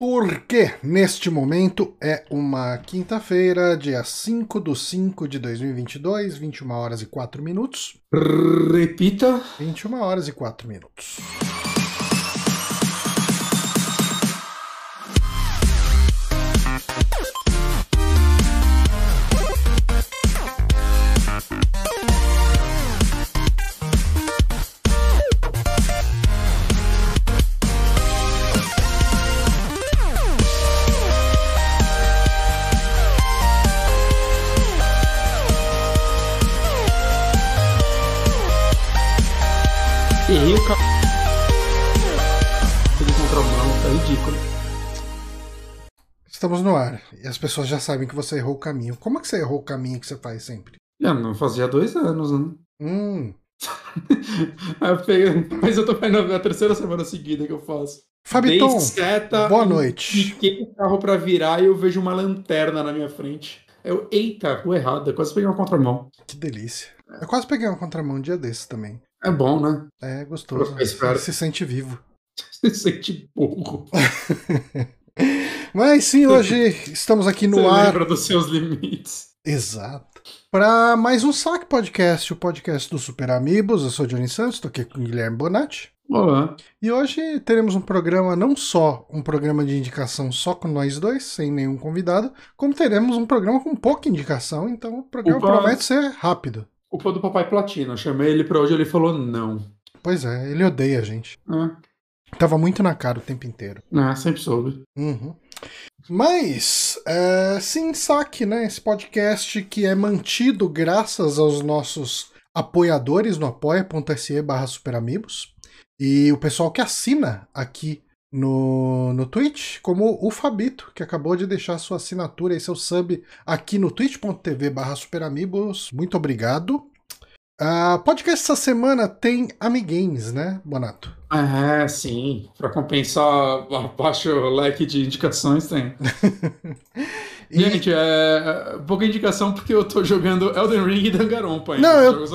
Porque neste momento é uma quinta-feira, dia 5 do 5 de 2022, 21 horas e 4 minutos. Repita. 21 horas e 4 minutos. Estamos no ar e as pessoas já sabem que você errou o caminho. Como é que você errou o caminho que você faz sempre? Eu não fazia dois anos, né? Hum. Eu Mas eu tô fazendo a terceira semana seguida que eu faço. Fabiton, seta, boa noite. Fiquei o carro pra virar e eu vejo uma lanterna na minha frente. Eu, eita, rua errada, quase peguei uma contramão. que delícia. Eu quase peguei uma contramão um dia desses também. É bom, né? É gostoso. Esperto. Se sente vivo. Você se sente burro. Mas sim, hoje estamos aqui no Você ar. lembra dos seus limites. Exato. Para mais um Saque Podcast, o podcast do Super Amigos. Eu sou o Johnny Santos, estou aqui com o Guilherme Bonatti. Olá. E hoje teremos um programa, não só um programa de indicação só com nós dois, sem nenhum convidado, como teremos um programa com pouca indicação, então o programa Opa. promete ser rápido. Culpa do Papai Platina. Eu chamei ele pra hoje ele falou não. Pois é, ele odeia a gente. É, Tava muito na cara o tempo inteiro. é sempre soube. Uhum. Mas, é, sim, saque, né? Esse podcast que é mantido graças aos nossos apoiadores no apoia.se barra superamigos e o pessoal que assina aqui no, no Twitch, como o Fabito, que acabou de deixar sua assinatura e seu sub aqui no twitch.tv barra superamigos. Muito obrigado. Ah, podcast essa semana tem Amigames, né, Bonato? É, sim. Pra compensar a baixo leque de indicações, tem. E- Gente, é, é pouca indicação porque eu tô jogando Elden Ring e Danganronpa ainda. Não, eu-.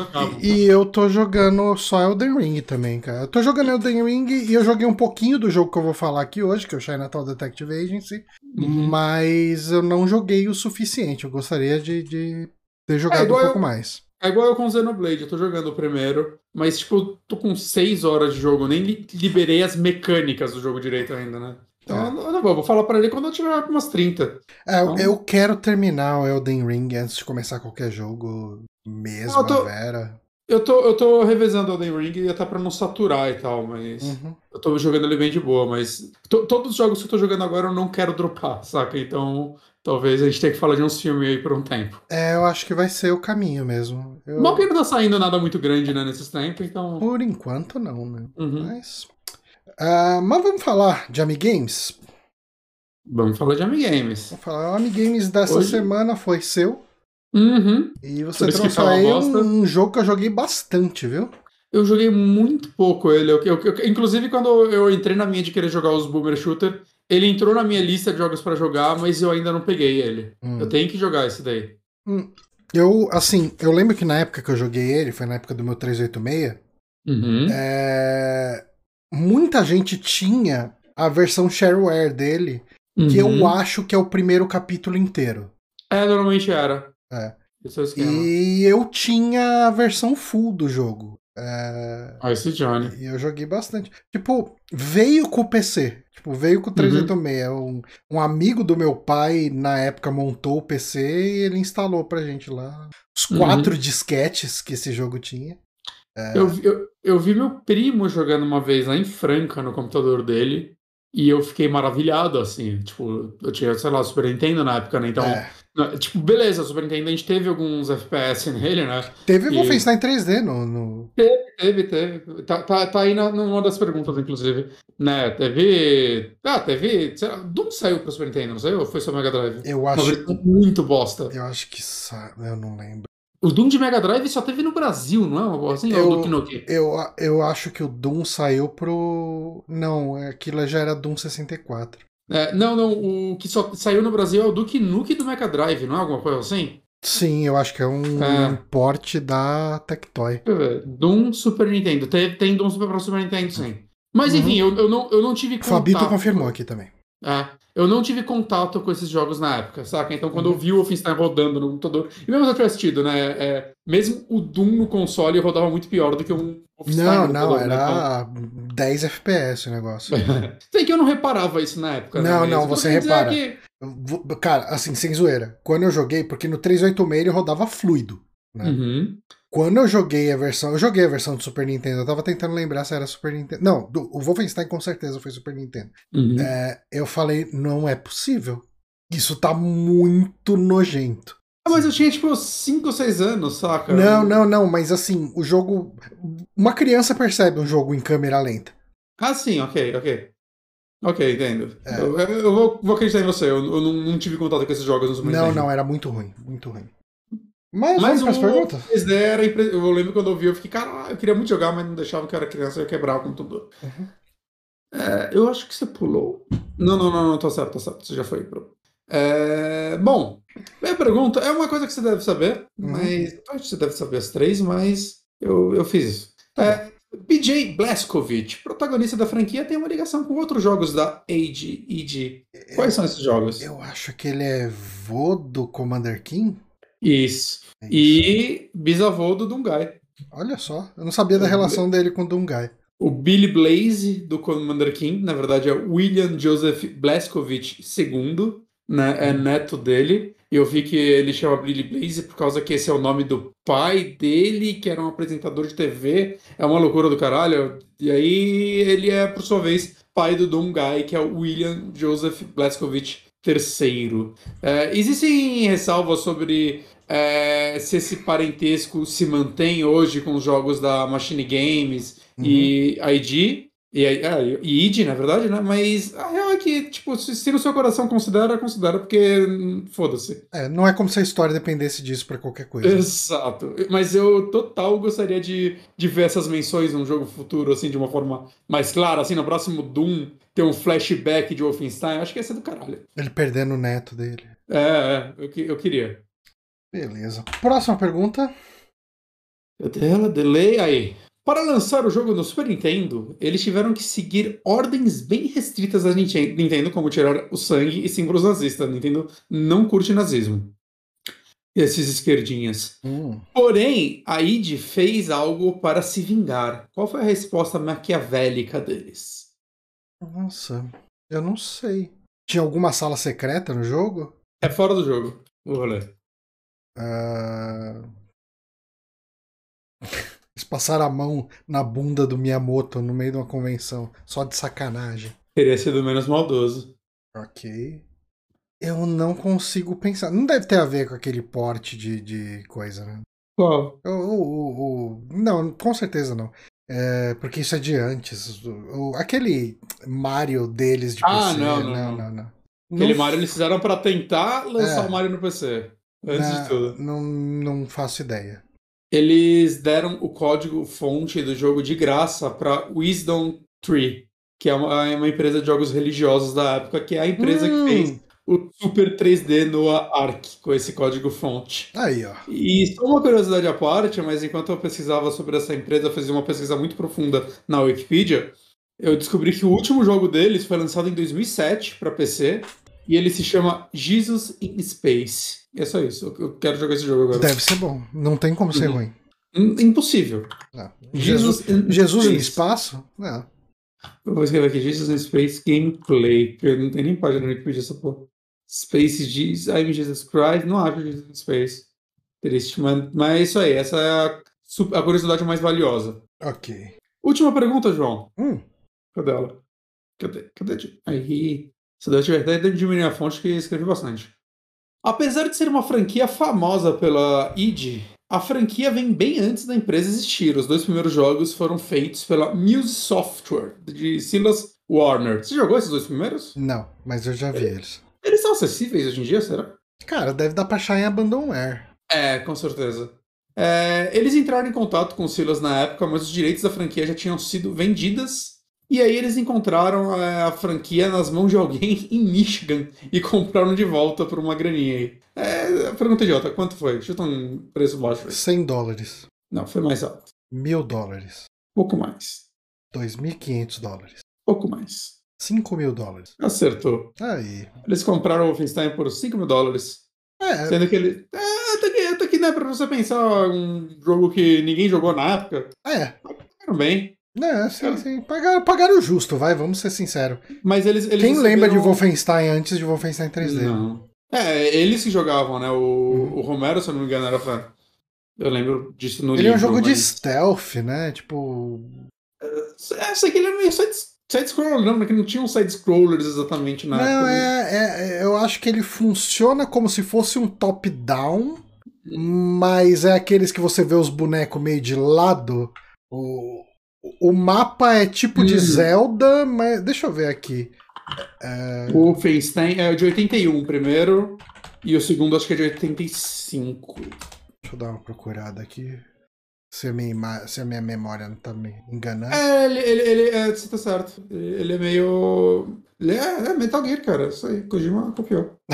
E, e eu tô jogando só Elden Ring também, cara. Eu tô jogando Elden Ring e eu joguei um pouquinho do jogo que eu vou falar aqui hoje, que é o Chinatown Detective Agency, Uhum. mas eu não joguei o suficiente. Eu gostaria de, de ter jogado igual um pouco eu- mais. É igual eu com Xenoblade, eu tô jogando o primeiro, mas tipo, tô com 6 horas de jogo, nem li- liberei as mecânicas do jogo direito ainda, né? Então É. eu não- vou, vou falar pra ele quando eu tiver umas 30. É, eu- Então- eu quero terminar o Elden Ring antes de começar qualquer jogo mesmo, Eu tô- Vera. Eu tô, eu tô revezando Elden Ring até pra não saturar e tal, mas. Uhum. Eu tô jogando ele bem de boa, mas. to- todos os jogos que eu tô jogando agora eu não quero dropar, saca? Então. Talvez a gente tenha que falar de uns filmes aí por um tempo. É, eu acho que vai ser o caminho mesmo. Eu- que não tá saindo nada muito grande, né, nesses tempos, então. Por enquanto, não, né? Uhum. Mas. Ah, mas vamos falar de Amigames? Vamos falar de Amigames. Vamos falar. O Amigames dessa Hoje- semana foi seu. Uhum. E você trouxe uma aí um, um jogo que eu joguei bastante, viu? Eu joguei muito pouco ele. Eu, eu- eu- inclusive, quando eu entrei na minha de querer jogar os Boomer Shooter, ele entrou na minha lista de jogos pra jogar, mas eu ainda não peguei ele. Hum. Eu tenho que jogar esse daí. Eu, assim, eu lembro que na época que eu joguei ele, foi na época do meu 386, Uhum. é, muita gente tinha a versão shareware dele, que Uhum. eu acho que é o primeiro capítulo inteiro. É, normalmente era. É. Esse é o esquema. E eu tinha a versão full do jogo. É, esse Johnny. E eu joguei bastante. Tipo, veio com o PC. Tipo, veio com o 386. Um, um amigo do meu pai, na época, montou o PC e ele instalou pra gente lá os Uhum. quatro disquetes que esse jogo tinha. Eu, vi- eu, eu vi meu primo jogando uma vez lá em Franca no computador dele. E eu fiquei maravilhado, assim. Tipo, eu tinha, sei lá, Super Nintendo na época, né? Então, É. tipo, beleza, Super Nintendo a gente teve alguns FPS nele, né? Teve E- Wolfenstein 3D no. no... Teve, teve. Tá, tá, tá aí na, numa das perguntas, inclusive. Né, teve. Ah, teve. Doom saiu pro Super Nintendo, não saiu? Ou foi só Mega Drive? Eu acho. muito bosta. Eu acho que. sa- Eu não lembro. O Doom de Mega Drive só teve no Brasil, não é uma boa assim? Eu- Ou do Kinoki? Eu, eu acho que o Doom saiu pro. Não, aquilo já era Doom 64. É, não, não. O que só saiu no Brasil é o Duke Nuke do Mega Drive, não é alguma coisa assim? Sim, eu acho que é um, É. porte da Tectoy. Deixa eu ver. Doom Super Nintendo. Tem, tem Doom Super pra Super Nintendo, sim. Mas Uhum. enfim, eu, eu, não, eu não tive O Fabito contato- confirmou aqui também. É, eu não tive contato com esses jogos na época, saca? Então, quando eu vi o Wolfenstein rodando no computador, e mesmo se eu tivesse tido, né? é, mesmo o Doom no console rodava muito pior do que um Wolfenstein Não, no não, computador, né? Era 10 FPS o negócio. Então, Sei que eu não reparava isso na época. né? Não, não, você repara. que- Cara, assim, sem zoeira. Quando eu joguei, porque no 386 ele rodava fluido. né? Uhum. Quando eu joguei a versão. Eu joguei a versão do Super Nintendo, eu tava tentando lembrar se era Super Nintendo. Não, do- o Wolfenstein com certeza foi Super Nintendo. Uhum. É, eu falei, não é possível. Isso tá muito nojento. Ah, mas eu tinha tipo 5 ou 6 anos, saca? Não, não, não, mas assim, o jogo. Uma criança percebe um jogo em câmera lenta. Ah, sim, ok, ok. Ok, entendo. É. Eu, eu- vou, vou acreditar em você, eu, eu não, não tive contato com esses jogos no Super Não, não, era muito ruim, muito ruim. Mas, Mas vamos para as perguntas? 3D era impre- Eu lembro quando eu vi, eu fiquei, cara, eu queria muito jogar, mas não deixava que eu era criança, eu ia quebrar o computador. Uhum. É, eu acho que você pulou. Não, não, não, não, tá certo, tá certo. Você já foi pro. É, bom, minha pergunta é uma coisa que você deve saber, Uhum. mas. Acho que você deve saber as três, mas eu, eu fiz isso. É, BJ Blazkowicz, protagonista da franquia, tem uma ligação com outros jogos da Age EG. Quais são esses jogos? Eu acho que ele é vô do Commander King. Isso. É isso. E bisavô do Dungai. Olha só, eu não sabia da relação dele com o Dungai. O Billy Blaze do Commander King, na verdade é William Joseph Blazkowicz II, né? É neto dele. E eu vi que ele chama Billy Blaze por causa que esse é o nome do pai dele, que era um apresentador de TV. É uma loucura do caralho. E aí ele é, por sua vez, pai do Doom Guy, que é o William Joseph Blazkowicz III. É, existem ressalvas sobre é, se esse parentesco se mantém hoje com os jogos da Machine Games e ID, e, é, e id, na verdade, né? Mas a real é que, tipo, se, se no seu coração considera, considera, porque hum, foda-se. É, não é como se a história dependesse disso pra qualquer coisa. Exato. Mas eu total gostaria de, de ver essas menções num jogo futuro, assim, de uma forma mais clara, assim, no próximo Doom, ter um flashback de Wolfenstein. Acho que ia ser do caralho. Ele perdendo o neto dele. É, é, eu, eu queria. Beleza. Próxima pergunta. Cadê ela? Delay aí. Para lançar o jogo no Super Nintendo, eles tiveram que seguir ordens bem restritas da Ninten- Nintendo, como tirar o sangue e símbolos nazistas. A Nintendo não curte nazismo. Esses esquerdinhas. Hum, Porém, a id fez algo para se vingar. Qual foi a resposta maquiavélica deles? nossa, eu não sei. Tinha alguma sala secreta no jogo? É fora do jogo. Vou ler. Ah, Eles passaram a mão na bunda do Miyamoto no meio de uma convenção, só de sacanagem. Teria sido menos maldoso. Ok. Eu não consigo pensar. Não deve ter a ver com aquele porte de, de coisa, né? Qual? O, o, o- não, com certeza não. É, porque isso é de antes. O- aquele Mario deles de Ah, PC. não, não, não, não. não. Aquele Não Mario eles fizeram para tentar lançar É. o Mario no PC. Antes na- de tudo. Não, não faço ideia. Eles deram o código fonte do jogo de graça para Wisdom Tree, que é uma, é uma empresa de jogos religiosos da época, que é a empresa Hum. que fez o Super 3D no Arc, com esse código fonte. Aí, ó. E só uma curiosidade à parte, mas enquanto eu pesquisava sobre essa empresa, fazia uma pesquisa muito profunda na Wikipedia, eu descobri que o último jogo deles foi lançado em 2007 para PC, e ele se chama Jesus in Space. E é só isso, eu- quero jogar esse jogo agora. Deve ser bom. Não tem como ser Uhum. ruim. Impossível. Não. Jesus, in Jesus no Space. espaço? Não. Eu vou escrever aqui, Jesus in Space Gameplay, porque não tem nem página no Wikipedia essa porra. Space Jesus, I'm Jesus Christ, não acho Jesus in Space. Triste, mas, mas é isso aí, essa é a, a curiosidade mais valiosa. Ok. Última pergunta, João. Hum, Cadê ela? Cadê? Cadê? Aí. Se eu tiver até diminuir a fonte que escrevi bastante. Apesar de ser uma franquia famosa pela id, a franquia vem bem antes da empresa existir. Os dois primeiros jogos foram feitos pela Muse Software, de Silas Warner. Você jogou esses dois primeiros? não, mas eu já vi eles. Eles são acessíveis hoje em dia, será? Cara, deve dar pra achar em Abandonware. É, com certeza. É, eles entraram em contato com o Silas na época, mas os direitos da franquia já tinham sido vendidas. E aí eles encontraram é, a franquia nas mãos de alguém em Michigan e compraram de volta por uma graninha aí. É, pergunta idiota, quanto foi? Chuta um preço baixo aí. 100 dólares. Não, foi mais alto. Mil dólares. Pouco mais. 2.500 dólares. Pouco mais. 5 mil dólares. Acertou. Aí. Eles compraram o Wolfenstein por 5 mil dólares. É, Sendo que ele. É, até que, até que dá pra você pensar um jogo que ninguém jogou na época. é. Pagaram bem. É, sim, sim. Pagaram, pagaram justo, vai, vamos ser sinceros. Mas eles. eles Quem lembra de receberam- Wolfenstein antes de Wolfenstein 3D? Não. É, eles que jogavam, né? O, o Romero, se eu não me engano, era fã. Eu lembro disso no Ele é um livro, jogo de mas- stealth, né? Tipo. É, sei que ele é meio side- side-scroller, não, porque não tinham side-scrollers exatamente na Não, época. é, é- é- Eu acho que ele funciona como se fosse um top-down, mas é aqueles que você vê os bonecos meio de lado. O, o mapa é tipo de Uhum. Zelda, mas. Deixa eu ver aqui. O Wolfenstein é de 81 primeiro, e o segundo acho que é de 85. Deixa eu dar uma procurada aqui. Se a minha, se a minha memória não tá me enganando. É, ele, ele, ele é, você tá certo. Ele é meio. Ele é, é Metal Gear, cara. Isso aí, Kojima copiou.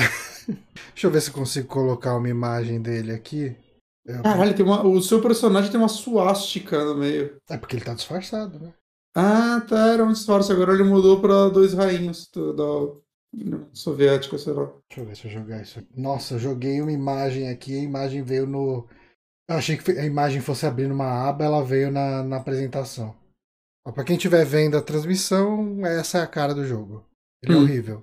Deixa eu ver se consigo colocar uma imagem dele aqui. Eu- Caralho, tem uma, o seu personagem tem uma suástica no meio. É porque ele tá disfarçado, né? Ah, tá, era um disfarce. Agora ele mudou pra dois rainhos do, da Soviética, sei lá. Deixa eu ver se eu jogar isso aqui. Nossa, eu joguei uma imagem aqui, a imagem veio no. Eu achei que a imagem fosse abrir numa aba, ela veio na, na apresentação. Ó, pra quem estiver vendo a transmissão, essa é a cara do jogo. Ele é Hum. horrível.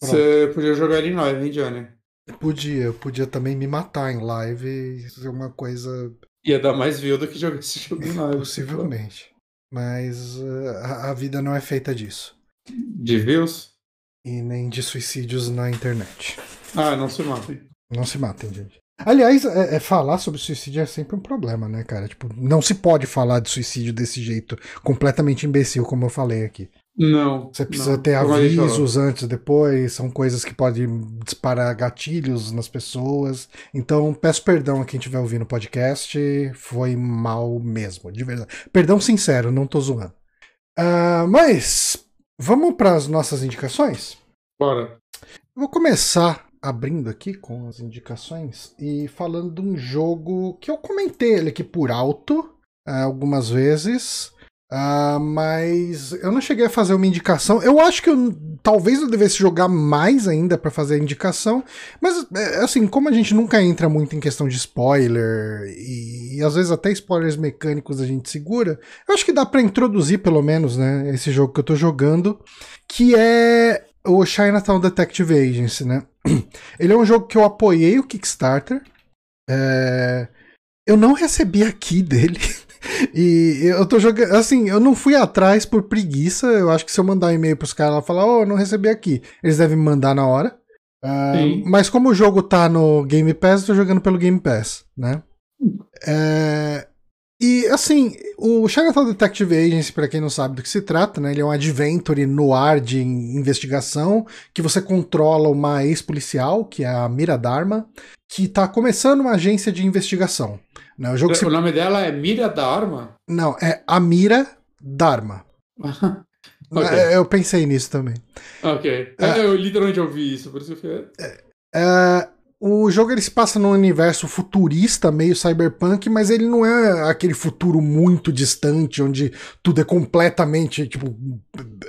Pronto. Você podia jogar ele em live, hein, Johnny? Podia, eu podia também me matar em live e ser uma coisa Ia dar mais view do que jogar esse jogo em live. possivelmente. Mas uh, a, a vida não é feita disso. De views? E nem de suicídios na internet. Ah, não se matem. Não se matem, gente. Aliás, é, é falar sobre suicídio é sempre um problema, né, cara? Tipo, não se pode falar de suicídio desse jeito, completamente imbecil, como eu falei aqui. Não. Você precisa não. ter avisos antes, depois, são coisas que podem disparar gatilhos nas pessoas. Então, peço perdão a quem estiver ouvindo o podcast, foi mal mesmo, de verdade. Perdão sincero, não tô zoando. Ah, mas, vamos para as nossas indicações? Bora. Vou começar abrindo aqui com as indicações e falando de um jogo que eu comentei ele aqui por alto ah, algumas vezes, ah, mas eu não cheguei a fazer uma indicação. Eu acho que eu, talvez eu devesse jogar mais ainda para fazer a indicação, mas é, assim, como a gente nunca entra muito em questão de spoiler e, e às vezes até spoilers mecânicos a gente segura, eu acho que dá para introduzir pelo menos, né, esse jogo que eu tô jogando, que é o Chinatown Detective Agency, né? Ele é um jogo que eu apoiei o Kickstarter. É, Eu não recebi aqui dele. E eu tô jogando. Assim, eu não fui atrás por preguiça. Eu acho que se eu mandar um e-mail pros caras lá falar, oh, eu não recebi aqui, eles devem me mandar na hora. Sim. mas como o jogo tá no Game Pass, eu tô jogando pelo Game Pass, né? É, E assim, o Chinatown Detective Agency, para quem não sabe do que se trata, né? Ele é um adventure no ar de investigação que você controla uma ex-policial, que é a Mira Dharma, que tá começando uma agência de investigação. Né? O jogo se... O nome dela é Mira da Arma? Não, é a Mira Dharma. Ok. É, Eu pensei nisso também. ok. É. Eu literalmente ouvi isso, por isso que eu fiquei. É, o jogo ele se passa num universo futurista, meio cyberpunk, mas ele não é aquele futuro muito distante, onde tudo é completamente tipo,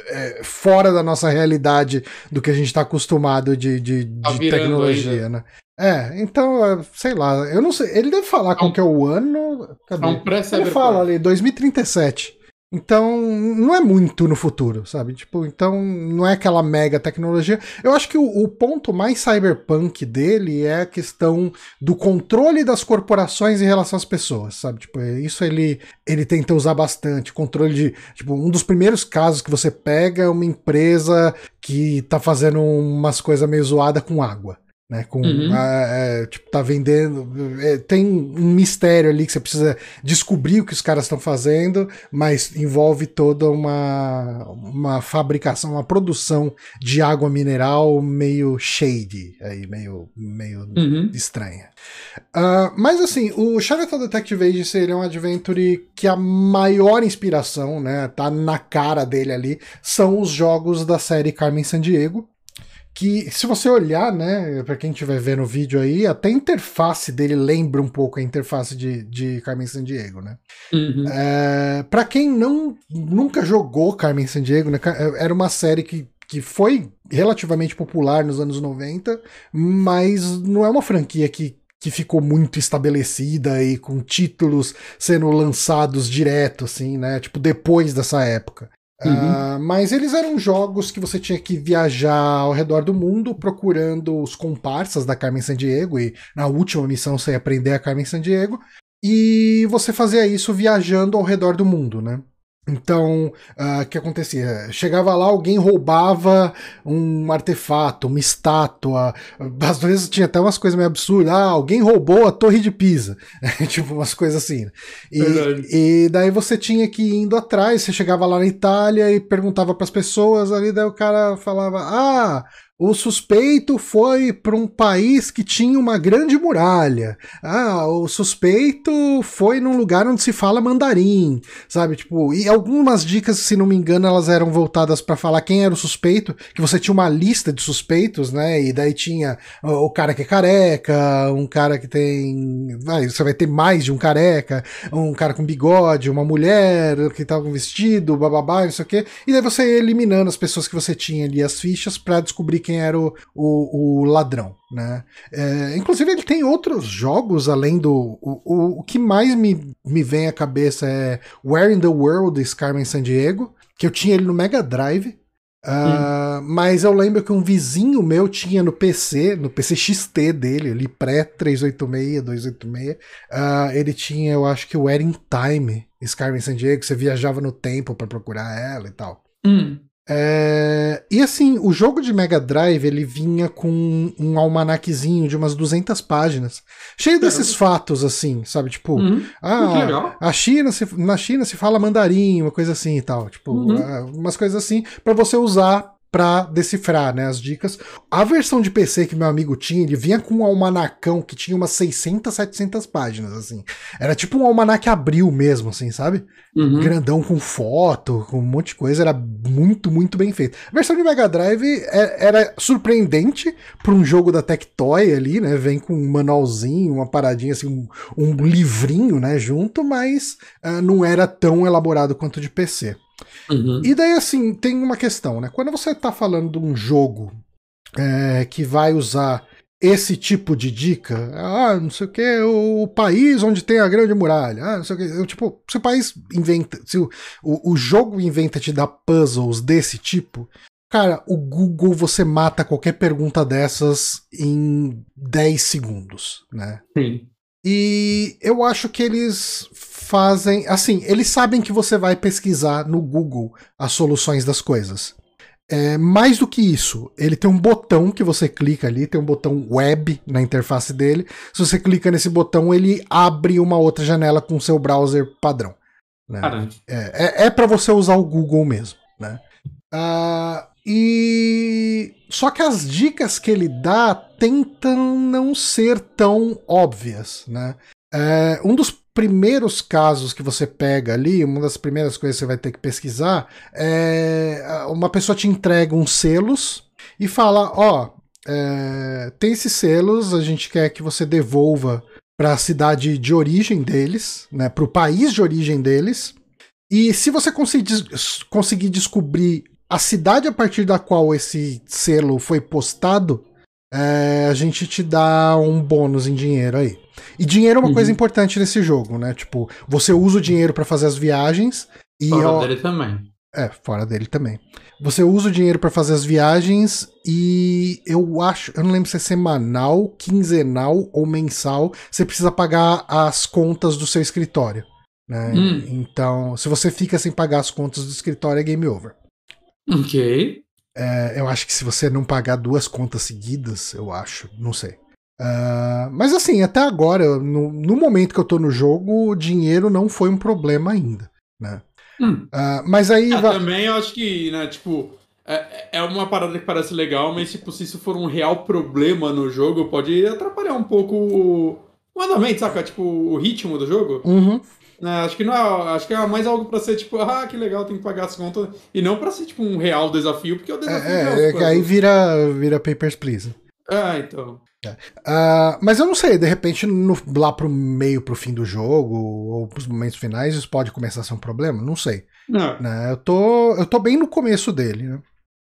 é, fora da nossa realidade do que a gente está acostumado de, de, Tá de tecnologia, né? É, então, é, sei lá, eu não sei. Ele deve falar qual um- que é o ano. Cadê? É um Ele fala ali, 2037. Então, não é muito no futuro, sabe? Tipo, então não é aquela mega tecnologia. Eu acho que o, o ponto mais cyberpunk dele é a questão do controle das corporações em relação às pessoas, sabe? Tipo, é- isso ele, ele tenta usar bastante. Controle de. Tipo, um dos primeiros casos que você pega é uma empresa que tá fazendo umas coisas meio zoada com água. Né, com, Uhum. ah, é, tipo, tá vendendo. é, tem um mistério ali que você precisa descobrir o que os caras estão fazendo, mas envolve toda uma, uma fabricação, uma produção de água mineral meio shady, aí, meio, meio Uhum. estranha. Ah, mas assim, o Chinatown Detective Agency ele é um adventure que a maior inspiração, né, tá na cara dele ali, são os jogos da série Carmen Sandiego, que se você olhar, né, para quem estiver vendo o vídeo aí, até a interface dele lembra um pouco a interface de, de Carmen Sandiego, né? Uhum. É, para quem não nunca jogou Carmen Sandiego, né, era uma série que, que foi relativamente popular nos anos 90, mas não é uma franquia que que ficou muito estabelecida e com títulos sendo lançados direto, assim, né? Tipo, depois dessa época. Uhum. Uh, mas eles eram jogos que você tinha que viajar ao redor do mundo procurando os comparsas da Carmen Sandiego, e na última missão você ia aprender a Carmen Sandiego, e você fazia isso viajando ao redor do mundo, né? Então, ah, o uh, que acontecia? Chegava lá, alguém roubava um artefato, uma estátua. Às vezes tinha até umas coisas meio absurdas. Ah, alguém roubou a Torre de Pisa. tipo, umas coisas assim. E, e, daí você tinha que ir indo atrás. Você chegava lá na Itália e perguntava para as pessoas ali. Daí o cara falava: Ah, o suspeito foi para um país que tinha uma grande muralha. Ah, o suspeito foi num lugar onde se fala mandarim, sabe? Tipo, e algumas dicas, se não me engano, elas eram voltadas para falar quem era o suspeito, que você tinha uma lista de suspeitos, né? E daí tinha o cara que é careca, um cara que tem, vai, você vai ter mais de um careca, um cara com bigode, uma mulher que tava com vestido, bababá, não sei o quê. E daí você ia eliminando as pessoas que você tinha ali as fichas para descobrir quem era o, o, o ladrão. Né? É, inclusive, ele tem outros jogos além do. O, o, o, que mais me, me vem à cabeça é Where in the World is Carmen Sandiego, que eu tinha ele no Mega Drive. Uh, mas eu lembro que um vizinho meu tinha no PC, no PC XT dele, ali pré-386, 286, uh, ele tinha, eu acho que o Wedding Time, Skyrim San Diego, você viajava no tempo para procurar ela e tal. Hum. É... E assim, o jogo de Mega Drive ele vinha com um almanaquezinho de umas 200 páginas, cheio desses fatos assim, sabe? Tipo, uhum. ah, a China se, na China se fala mandarim, uma coisa assim e tal, tipo, uhum. Ah, umas coisas assim para você usar para decifrar né, as dicas. A versão de PC que meu amigo tinha, ele vinha com um almanacão que tinha umas 600, 700 páginas, assim. Era tipo um almanac abril mesmo, assim, sabe? Uhum. Grandão com foto, com um monte de coisa, era muito, muito bem feito. A versão de Mega Drive é, era surpreendente para um jogo da Tectoy ali, né? Vem com um manualzinho, uma paradinha assim, um, um livrinho, né, junto, mas uh, não era tão elaborado quanto de PC. Uhum. E daí, assim, tem uma questão, né? Quando você tá falando de um jogo é, que vai usar esse tipo de dica, ah, não sei o que, o país onde tem a grande muralha, ah, não sei o que, eu, tipo, se o país inventa, se o, o, o jogo inventa te dar puzzles desse tipo, cara, o Google você mata qualquer pergunta dessas em 10 segundos, né? Sim. E eu acho que eles fazem. Assim, eles sabem que você vai pesquisar no Google as soluções das coisas. É, mais do que isso, ele tem um botão que você clica ali, tem um botão web na interface dele. Se você clica nesse botão, ele abre uma outra janela com o seu browser padrão. Né? É, é, é para você usar o Google mesmo. Né? Uh, e só que as dicas que ele dá tentam não ser tão óbvias, né? É, um dos primeiros casos que você pega ali, uma das primeiras coisas que você vai ter que pesquisar é uma pessoa te entrega uns selos e fala, ó, oh, é, tem esses selos, a gente quer que você devolva para a cidade de origem deles, né, para o país de origem deles. E se você conseguir, conseguir descobrir a cidade a partir da qual esse selo foi postado, é, a gente te dá um bônus em dinheiro aí. E dinheiro é uma uhum. coisa importante nesse jogo, né? Tipo, você usa o dinheiro para fazer as viagens e. Fora ó, dele também. É, fora dele também. Você usa o dinheiro para fazer as viagens e eu acho, eu não lembro se é semanal, quinzenal ou mensal, você precisa pagar as contas do seu escritório. Né? Hum. Então, se você fica sem pagar as contas do escritório, é game over. Ok. É, eu acho que se você não pagar duas contas seguidas, eu acho, não sei. Uh, mas assim, até agora, no, no, momento que eu tô no jogo, o dinheiro não foi um problema ainda, né? Hum. Uh, mas aí... É, Também eu acho que, né, tipo, é, é uma parada que parece legal, mas tipo, se isso for um real problema no jogo, pode atrapalhar um pouco o, o andamento, saca? Tipo, o ritmo do jogo. Uhum. É, acho que não é, acho que é mais algo pra ser tipo, ah, que legal, tem que pagar as contas. E não pra ser tipo um real desafio, porque o desafio É, é, é, é que aí vira, vira Papers, Please. Ah, então. Uh, mas eu não sei, de repente, no, lá pro meio, pro fim do jogo, ou pros momentos finais, isso pode começar a ser um problema? Não sei. Não. Né? Eu, tô, eu tô bem no começo dele, né?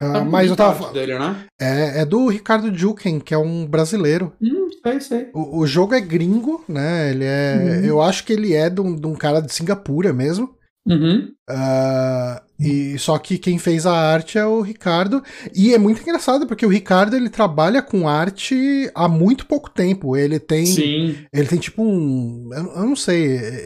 Uh, Tá mas eu tava. dele, né? É, é do Ricardo Juken, que é um brasileiro. Hum, sei, sei. O, o jogo é gringo, né? Ele é. Uhum. Eu acho que ele é de um, de um cara de Singapura mesmo. Uhum. Ah, e só que quem fez a arte é o Ricardo e é muito engraçado porque o Ricardo ele trabalha com arte há muito pouco tempo. Ele tem Sim. ele tem tipo um, eu, não sei,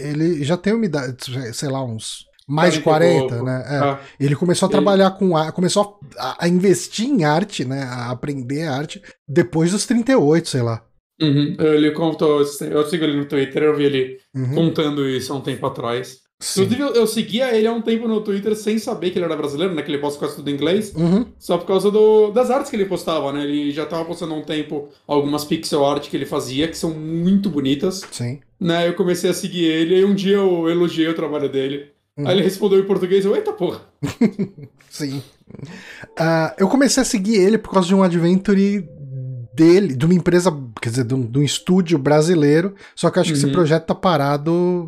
ele já tem uma idade, sei lá, uns mais de 40 e 40, pouco. né? É. Ah, Ele começou a Ele- trabalhar com arte, começou a, a investir em arte, né? A aprender arte depois dos 38, sei lá. uhum. Ele contou, eu sigo ele no Twitter, eu vi ele Uhum. contando isso há um tempo atrás. Sim. Inclusive, eu, seguia ele há um tempo no Twitter sem saber que ele era brasileiro, né? Que ele posta quase tudo em inglês. Uhum. Só por causa do- das artes que ele postava, né? Ele já tava postando há um tempo algumas pixel art que ele fazia, que são muito bonitas. Sim. Né? Eu comecei a seguir ele e um dia eu elogiei o trabalho dele. Uhum. Aí ele respondeu em português, eu, eita porra. Sim. Ah, eu comecei a seguir ele por causa de um adventure dele, de uma empresa, quer dizer, de um, de um estúdio brasileiro. Só que eu acho que esse Uhum. projeto tá parado,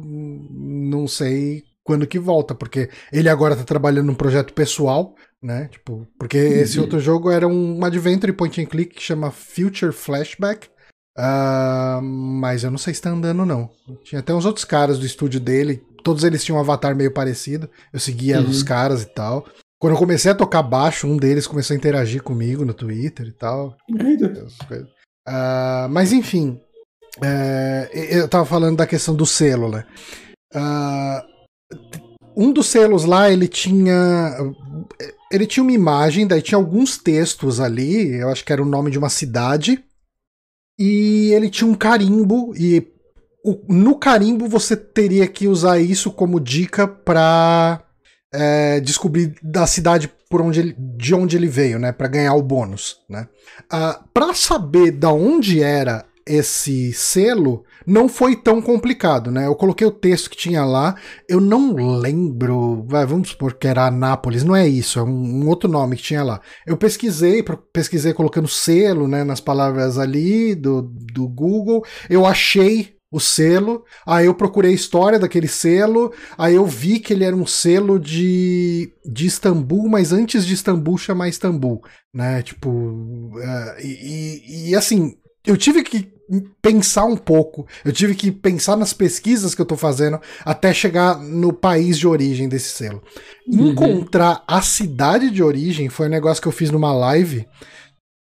não sei quando que volta, porque ele agora tá trabalhando num projeto pessoal, né? Tipo, porque esse Uhum. outro jogo era um adventure point and click que chama Future Flashback. Ah, mas eu não sei se tá andando, não. Tinha até uns outros caras do estúdio dele, todos eles tinham um avatar meio parecido. Eu seguia Uhum. os caras e tal. Quando eu comecei a tocar baixo, um deles começou a interagir comigo no Twitter e tal. Ah, mas enfim, é, eu tava falando da questão do selo, né? Ah, um dos selos lá, ele tinha. Ele tinha uma imagem, daí tinha alguns textos ali, eu acho que era o nome de uma cidade. E ele tinha um carimbo, e o- no carimbo você teria que usar isso como dica pra é, descobrir da cidade por onde ele, de onde ele veio, né, Pra ganhar o bônus, né? Ah, para saber da onde era esse selo, não foi tão complicado, né? Eu coloquei o texto que tinha lá, eu não lembro, vai, vamos supor que era Anápolis, não é isso, é um, um outro nome que tinha lá. Eu pesquisei, pesquisei colocando selo, né, nas palavras ali do, do Google, eu achei o selo, aí eu procurei a história daquele selo, aí eu vi que ele era um selo de, de Istambul, mas antes de Istambul chamar Istambul, né? Tipo, é, e, e- e, assim, eu tive que pensar um pouco, eu tive que pensar nas pesquisas que eu tô fazendo até chegar no país de origem desse selo. Uhum. Encontrar a cidade de origem foi um negócio que eu fiz numa live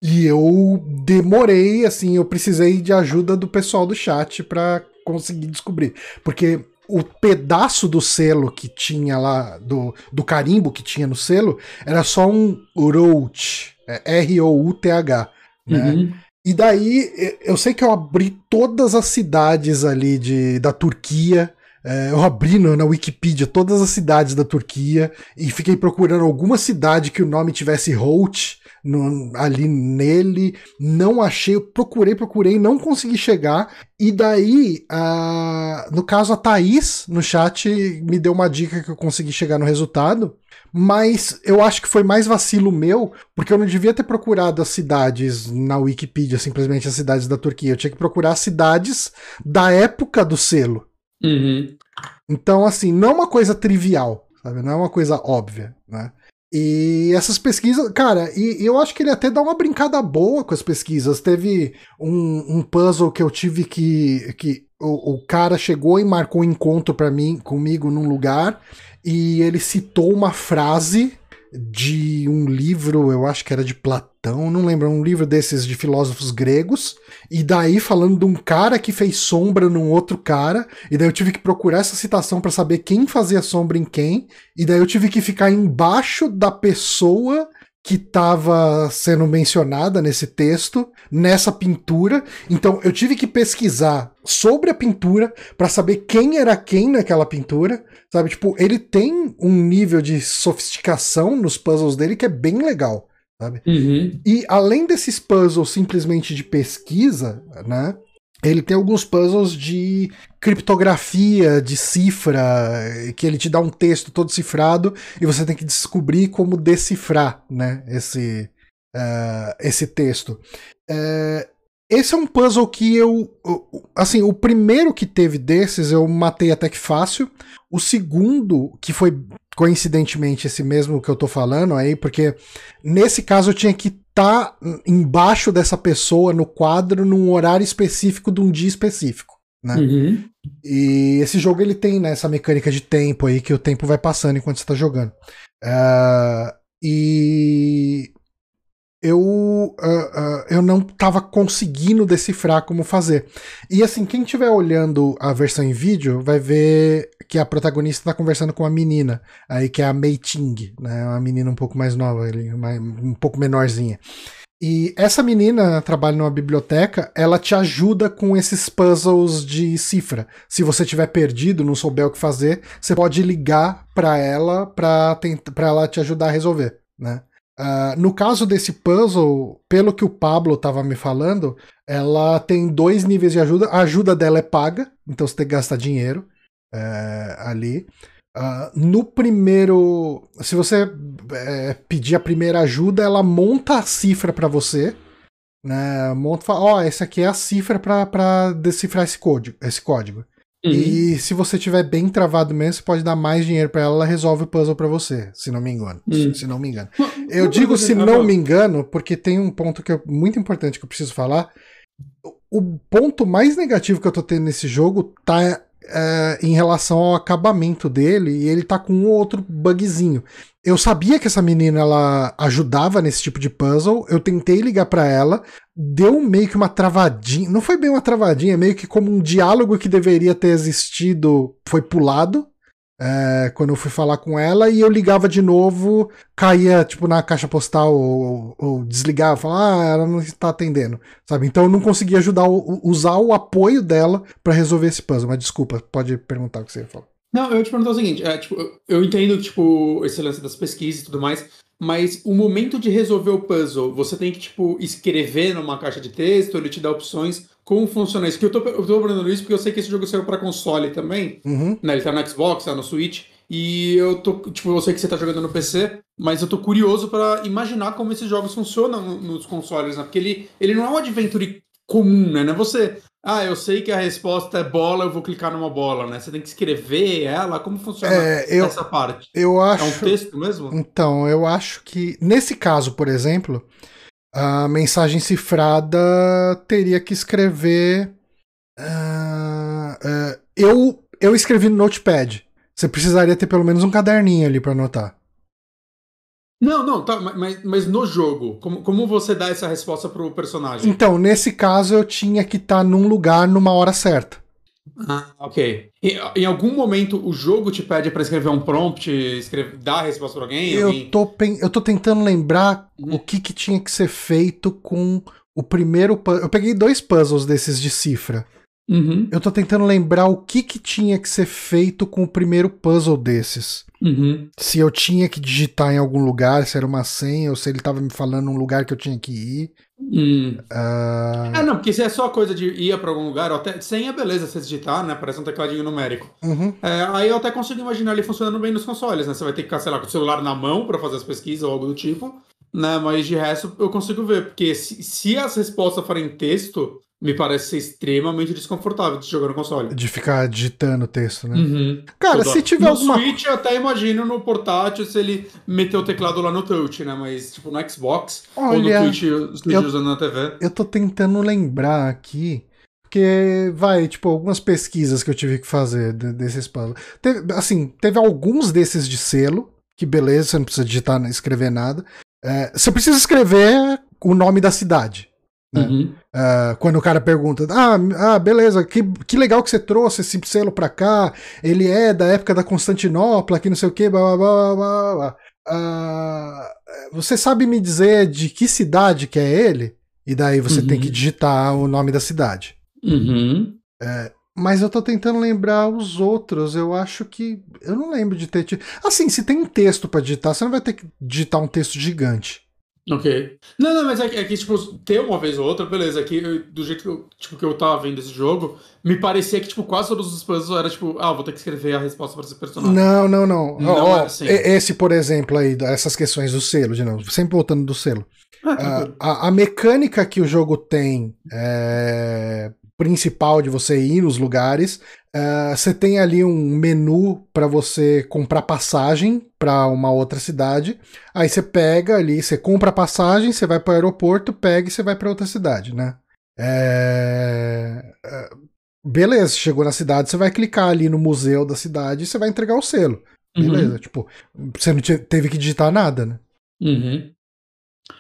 e eu demorei, assim, eu precisei de ajuda do pessoal do chat pra conseguir descobrir. Porque o pedaço do selo que tinha lá, do, do carimbo que tinha no selo, era só um Rout, é R-O-U-T-H. Né? Uhum. E daí, eu sei que eu abri todas as cidades ali de, da Turquia. é, eu abri na Wikipedia todas as cidades da Turquia e fiquei procurando alguma cidade que o nome tivesse Holt no- ali nele. Não achei, procurei, procurei, não consegui chegar. E daí, a- no caso, a Thaís no chat me deu uma dica que eu consegui chegar no resultado. Mas eu acho que foi mais vacilo meu, porque eu não devia ter procurado as cidades na Wikipedia, simplesmente as cidades da Turquia. Eu tinha que procurar as cidades da época do selo. Uhum. Então, assim, não é uma coisa trivial, sabe? Não é uma coisa óbvia, né? E essas pesquisas, cara, e, eu acho que ele até dá uma brincada boa com as pesquisas. Teve um, um puzzle que eu tive que. que o, o cara chegou e marcou um encontro para mim, comigo num lugar, e ele citou uma frase de um livro, eu acho que era de Platão, não lembro, um livro desses de filósofos gregos, e daí falando de um cara que fez sombra num outro cara, e daí eu tive que procurar essa citação para saber quem fazia sombra em quem, e daí eu tive que ficar embaixo da pessoa que estava sendo mencionada nesse texto, nessa pintura. Então eu tive que pesquisar sobre a pintura para saber quem era quem naquela pintura, sabe? Tipo, ele tem um nível de sofisticação nos puzzles dele que é bem legal, sabe? Uhum. E além desses puzzles simplesmente de pesquisa, né? ele tem alguns puzzles de criptografia, de cifra, que ele te dá um texto todo cifrado e você tem que descobrir como decifrar né, esse, uh, esse texto. Uh, esse é um puzzle que eu. Assim, o primeiro que teve desses eu matei até que fácil. O segundo, que foi coincidentemente esse mesmo que eu tô falando aí, porque nesse caso eu tinha que estar tá embaixo dessa pessoa no quadro num horário específico de um dia específico. Né? Uhum. E esse jogo ele tem né, essa mecânica de tempo aí que o tempo vai passando enquanto você tá jogando. Uh, e eu, uh, uh, eu não estava conseguindo decifrar como fazer. E assim, quem estiver olhando a versão em vídeo vai ver que a protagonista está conversando com uma menina, aí que é a Mei Ting, né? Uma menina um pouco mais nova, um pouco menorzinha. E essa menina trabalha numa biblioteca, ela te ajuda com esses puzzles de cifra. Se você tiver perdido, não souber o que fazer, você pode ligar para ela para ela te ajudar a resolver, né? Uh, no caso desse puzzle, pelo que o Pablo estava me falando, ela tem dois níveis de ajuda. A ajuda dela é paga, então você tem que gastar dinheiro é, ali. Uh, no primeiro, se você é, pedir a primeira ajuda, ela monta a cifra para você. Né? Monta, fala, ó, oh, essa aqui é a cifra para decifrar esse código. Esse código. Uhum. E se você tiver bem travado mesmo, você pode dar mais dinheiro para ela, ela resolve o puzzle para você, se não me engano. Uhum. Se não me engano. Eu digo se não me engano, porque tem um ponto que é muito importante que eu preciso falar. O ponto mais negativo que eu tô tendo nesse jogo tá é, em relação ao acabamento dele e ele tá com um outro bugzinho. Eu sabia que essa menina ela ajudava nesse tipo de puzzle, eu tentei ligar para ela, deu meio que uma travadinha, não foi bem uma travadinha, meio que como um diálogo que deveria ter existido foi pulado. É, quando eu fui falar com ela e eu ligava de novo, caía tipo na caixa postal ou, ou desligava, falava, ah, ela não está atendendo, sabe? Então eu não conseguia ajudar, usar o apoio dela para resolver esse puzzle. Mas desculpa, pode perguntar o que você ia falar. Não, eu te perguntar o seguinte, é, tipo, eu entendo tipo esse lance das pesquisas e tudo mais, mas o momento de resolver o puzzle, você tem que tipo escrever numa caixa de texto, ele te dá opções como funciona isso? Que eu tô, eu tô aprendendo isso porque eu sei que esse jogo saiu para console também. Uhum. Né? Ele tá no Xbox, tá no Switch. E eu tô, tipo, eu sei que você tá jogando no PC, mas eu tô curioso para imaginar como esses jogos funcionam nos consoles, né? Porque ele, ele não é um adventure comum, né? Não é você, ah, eu sei que a resposta é bola, eu vou clicar numa bola, né? Você tem que escrever ela, como funciona é, eu, essa parte? Eu acho. É um texto mesmo? Então, eu acho que nesse caso, por exemplo, a mensagem cifrada teria que escrever. Uh, uh, eu, eu escrevi no Notepad. Você precisaria ter pelo menos um caderninho ali para anotar. Não, não, tá, mas, mas no jogo, como, como você dá essa resposta pro personagem? Então, nesse caso eu tinha que estar tá num lugar numa hora certa. Ah, ok. Em, em, algum momento o jogo te pede para escrever um prompt, escrever, dar a resposta para alguém? Eu, alguém... Tô, eu tô tentando lembrar uhum. o que, que tinha que ser feito com o primeiro. Eu peguei dois puzzles desses de cifra. Uhum. Eu tô tentando lembrar o que, que tinha que ser feito com o primeiro puzzle desses. Uhum. Se eu tinha que digitar em algum lugar, se era uma senha, ou se ele tava me falando um lugar que eu tinha que ir. Hum. Uh... É, não, porque se é só coisa de ir para algum lugar, até senha, beleza, você digitar, né? Parece um tecladinho numérico. Uhum. É, aí eu até consigo imaginar ele funcionando bem nos consoles, né? Você vai ter que ficar, sei lá, com o celular na mão para fazer as pesquisas ou algo do tipo, né? Mas de resto eu consigo ver, porque se, se as respostas forem texto, me parece ser extremamente desconfortável de jogar no console. De ficar digitando o texto, né? Uhum. Cara, se tiver no alguma... Switch eu até imagino no portátil se ele meter o teclado lá no touch, né? Mas, tipo, no Xbox Olha, ou no Twitch, eu, usando na TV. Eu tô tentando lembrar aqui... Porque, vai, tipo, algumas pesquisas que eu tive que fazer desses puzzles. Teve, assim, teve alguns desses de selo, que beleza, você não precisa digitar, escrever nada. É, você precisa escrever o nome da cidade. Né? Uhum. Uh, quando o cara pergunta, ah, ah, beleza, que, que legal que você trouxe esse selo pra cá, ele é da época da Constantinopla, que não sei o que, blá blá blá blá blá. Uh, você sabe me dizer de que cidade que é ele? E daí você uhum. tem que digitar o nome da cidade. Uhum. É, mas eu tô tentando lembrar os outros. Eu acho que. Eu não lembro de ter. Assim, se tem um texto para digitar, você não vai ter que digitar um texto gigante. Ok. Não, não, mas é que, é que, tipo, ter uma vez ou outra, beleza. Aqui, eu- do jeito que eu, tipo, que eu tava vendo esse jogo, me parecia que, tipo, quase todos os puzzles era, tipo, ah, vou ter que escrever a resposta pra esse personagem. Não, não, não. Não é ó, assim. e- Esse, por exemplo, aí, essas questões do selo, de novo, sempre voltando do selo. Ah, A, a- a mecânica que o jogo tem é, principal de você ir nos lugares, é, você tem ali um menu para você comprar passagem para uma outra cidade. Aí você pega ali, você compra passagem, você vai para o aeroporto, pega e você vai para outra cidade, né? É, é, beleza, chegou na cidade, você vai clicar ali no museu da cidade e você vai entregar o selo. Beleza, tipo, você não te- teve que digitar nada, né? Uhum.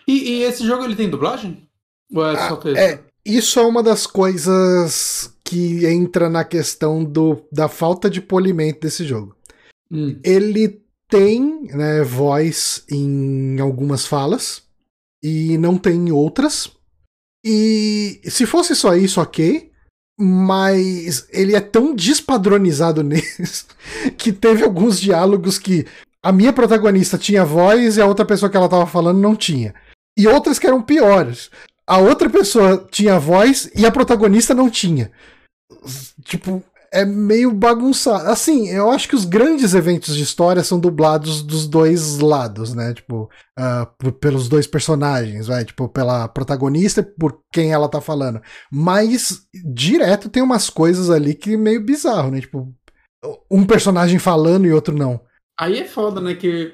E, e esse jogo, ele tem dublagem? Ou é só texto? É, isso é uma das coisas que entra na questão do, da falta de polimento desse jogo. Hum. Ele tem né, voz em algumas falas e não tem em outras. E se fosse só isso, ok. Mas ele é tão despadronizado nisso que teve alguns diálogos que a minha protagonista tinha voz e a outra pessoa que ela tava falando não tinha. E outras que eram piores. A outra pessoa tinha voz e a protagonista não tinha. Tipo, é meio bagunçado. Assim, eu acho que os grandes eventos de história são dublados dos dois lados, né? Tipo, p- pelos dois personagens, vai. Tipo, pela protagonista e por quem ela tá falando. Mas, direto, tem umas coisas ali que é meio bizarro, né? Tipo, um personagem falando e outro não. Aí é foda, né? Que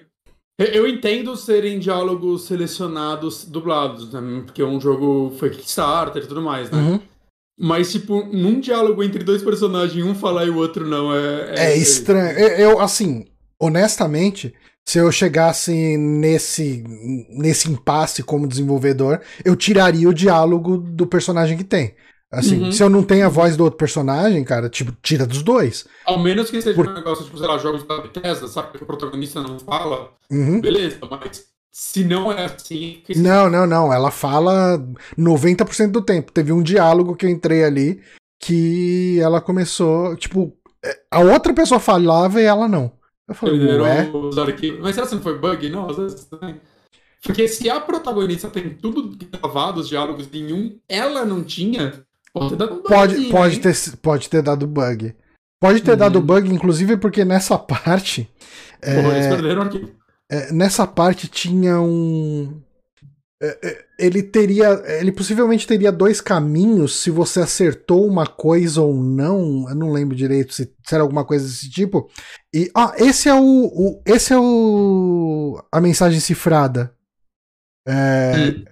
eu- entendo serem diálogos selecionados dublados, né? Porque um jogo foi Kickstarter e tudo mais, né? Uhum. Mas, tipo, num diálogo entre dois personagens, um falar e o outro não, é. É estranho. Eu, eu, assim, honestamente, se eu chegasse nesse, nesse impasse como desenvolvedor, eu tiraria o diálogo do personagem que tem. Assim, Uhum. se eu não tenho a voz do outro personagem, cara, tipo, tira dos dois. Ao menos que seja Por- um negócio, tipo, sei lá, jogos da Bethesda, sabe? Que o protagonista não fala. Uhum. Beleza, mas se não é assim. que- Não, não, não. Ela fala 90% do tempo. Teve um diálogo que eu entrei ali que ela começou, tipo, é, a outra pessoa falava e ela não. Eu falei, Perderam ué? os arquivos. Mas será que não foi bug? Não, às vezes também. Porque se a protagonista tem tudo gravado, os diálogos, nenhum, ela não tinha, pode ter dado um Pode, bugzinho, pode, hein? ter, pode ter dado bug. Pode ter Uhum. dado bug, inclusive, porque nessa parte. é, Porra, eles perderam o arquivo. É, nessa parte tinha um. é, é, ele teria. Ele possivelmente teria dois caminhos se você acertou uma coisa ou não. Eu não lembro direito se, se era alguma coisa desse tipo. E. Ah, esse é o. o- esse é o. A mensagem cifrada. É, Hum.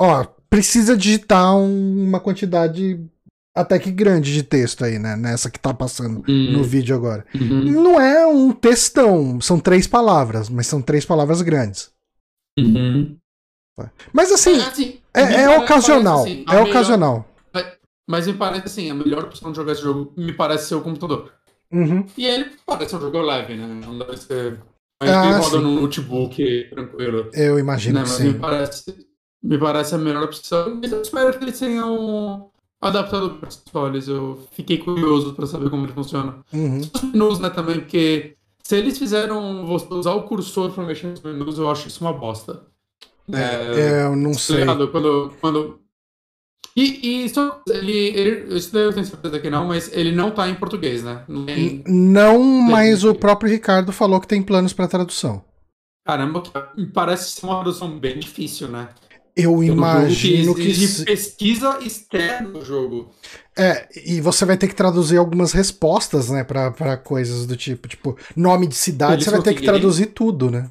Ó, precisa digitar um- uma quantidade até que grande de texto aí, né? Nessa que tá passando Hum. no vídeo agora. Uhum. Não é um textão, são três palavras, mas são três palavras grandes. Uhum. Mas assim, assim, é, me é parece- ocasional. assim, é melhor- ocasional. Mas me parece assim, a melhor opção de jogar esse jogo me parece ser o computador. Uhum. E ele parece um jogo leve, né? Não deve ser. Mas Ah, ele roda sim. no notebook tranquilo. Eu imagino né? que Mas sim. me parece, me parece a melhor opção. Mas eu espero que eles tenham adaptado para os consoles. Eu fiquei curioso para saber como ele funciona. Uhum. Os menus, né, também, porque se eles fizeram você usar o cursor para mexer nos menus, eu acho isso uma bosta. É, eu não tá sei. Quando. quando... E, e só, ele, ele. Isso daí eu tenho certeza que não, mas ele não tá em português, né? Não tem- Não, mas o próprio Ricardo falou que tem planos pra tradução. Caramba, parece ser uma tradução bem difícil, né? Eu É imagino que. se- pesquisa externa do jogo. É, e você vai ter que traduzir algumas respostas, né, pra, pra coisas do tipo, tipo, nome de cidade, você vai ter que traduzir tudo, né?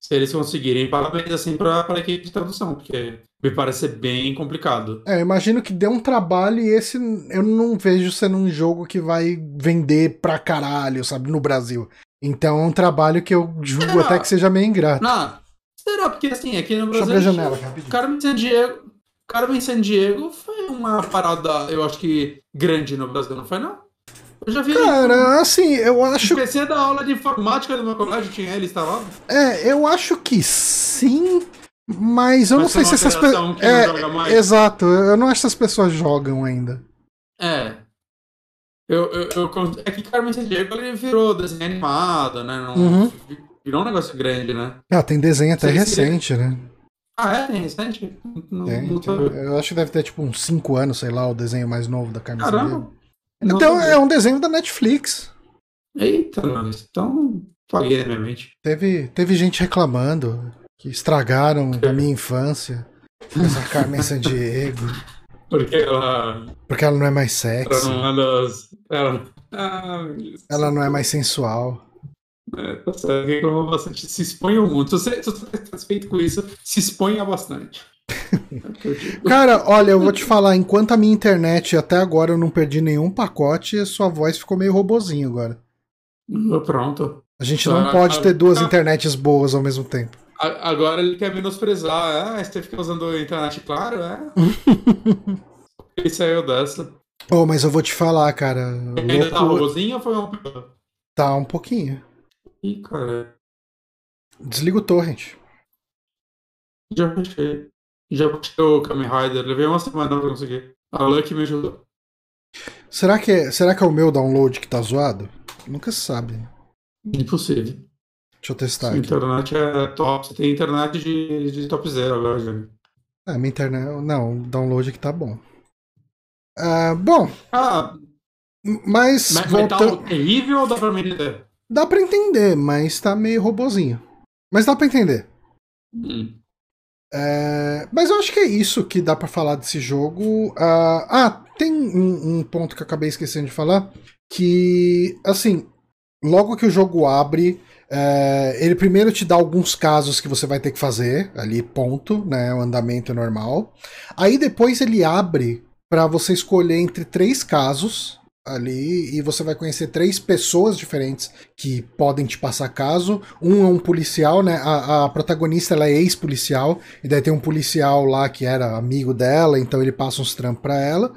Se eles conseguirem, parabéns assim pra, pra equipe de tradução, porque me parece bem complicado. É, eu imagino que deu um trabalho e esse eu não vejo sendo um jogo que vai vender pra caralho, sabe, no Brasil. Então é um trabalho que eu julgo Ah. até que seja meio ingrato. Não, será? Porque assim, aqui no Deixa eu Brasil. abrir a janela aqui, rapidinho. Carmen San Diego. Carmen San Diego foi uma parada, eu acho que grande no Brasil, não foi não? Eu já vi. Cara, assim, eu acho O PC da aula de informática do meu colégio tinha ele instalado. É, eu acho que sim, mas eu Mas não sei se essas pessoas. mais. exato, eu não acho que essas pessoas jogam ainda. É. Eu, eu, eu, é que Carmen San Diego ele virou desenho animado, né? Não- Uhum. Virou um negócio grande, né? Ah, tem desenho até recente, né? Ah, é? Tem recente? Não, tem, não tem. Eu acho que deve ter tipo uns 5 anos, sei lá, o desenho mais novo da camisa Caramba. dele. Então é um desenho da Netflix. Eita, nós. Então, paguei minha mente. Teve, teve gente reclamando que estragaram a minha infância. Essa Carmen San Diego. Porque ela. Porque ela não é mais sexy. Ela não é das. Ela, ah, ela não é mais sensual. É, tá certo, reclamou bastante. Se exponham muito. Se você está satisfeito com isso, se exponha bastante. É Cara, olha, eu vou te falar, enquanto a minha internet até agora eu não perdi nenhum pacote, a sua voz ficou meio robozinho agora. Pronto. A gente não ah, pode ter duas internets boas ao mesmo tempo. Agora ele quer menosprezar. Ah, você fica usando a internet, claro, é. ele saiu dessa. Oh, mas eu vou te falar, cara. Ainda louco... tá robozinho ou foi um. Tá um pouquinho. Ih, cara. Desliga o torrent. Já baixei. Já baixei o Kamen Rider. Levei uma semana pra conseguir. A Lucky me ajudou. Será que, é, será que é o meu download que tá zoado? Nunca se sabe. Impossível. Deixa eu testar aqui. Internet é top. Você tem internet de, de top zero agora, Jânio. É, minha internet. Não, o download aqui tá bom. Uh, bom. Ah. Mas. Mas volta... tá terrível ou dá pra me entender? Dá pra entender, mas tá meio robozinho. Mas dá pra entender. Hum. É, mas eu acho que é isso que dá para falar desse jogo. Uh, ah, tem um, um, ponto que eu acabei esquecendo de falar. Que, assim, logo que o jogo abre, é, ele primeiro te dá alguns casos que você vai ter que fazer, ali, ponto, né? O andamento normal. Aí depois ele abre para você escolher entre três casos ali e você vai conhecer três pessoas diferentes que podem te passar caso. Um é um policial, né? A, a protagonista ela é ex-policial e daí tem um policial lá que era amigo dela, então ele passa uns trampos para ela.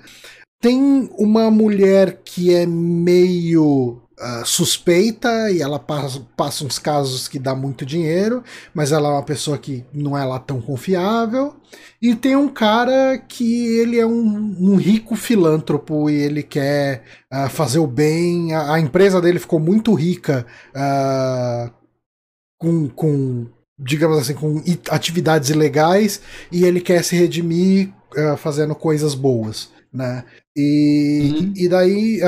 Tem uma mulher que é meio Uh, suspeita e ela passa, passa uns casos que dá muito dinheiro, mas ela é uma pessoa que não é lá tão confiável. E tem um cara que ele é um, um rico filântropo e ele quer uh, fazer o bem. A, a, empresa dele ficou muito rica uh, com, com, digamos assim, com atividades ilegais e ele quer se redimir fazendo coisas boas. Né? E, uhum. e daí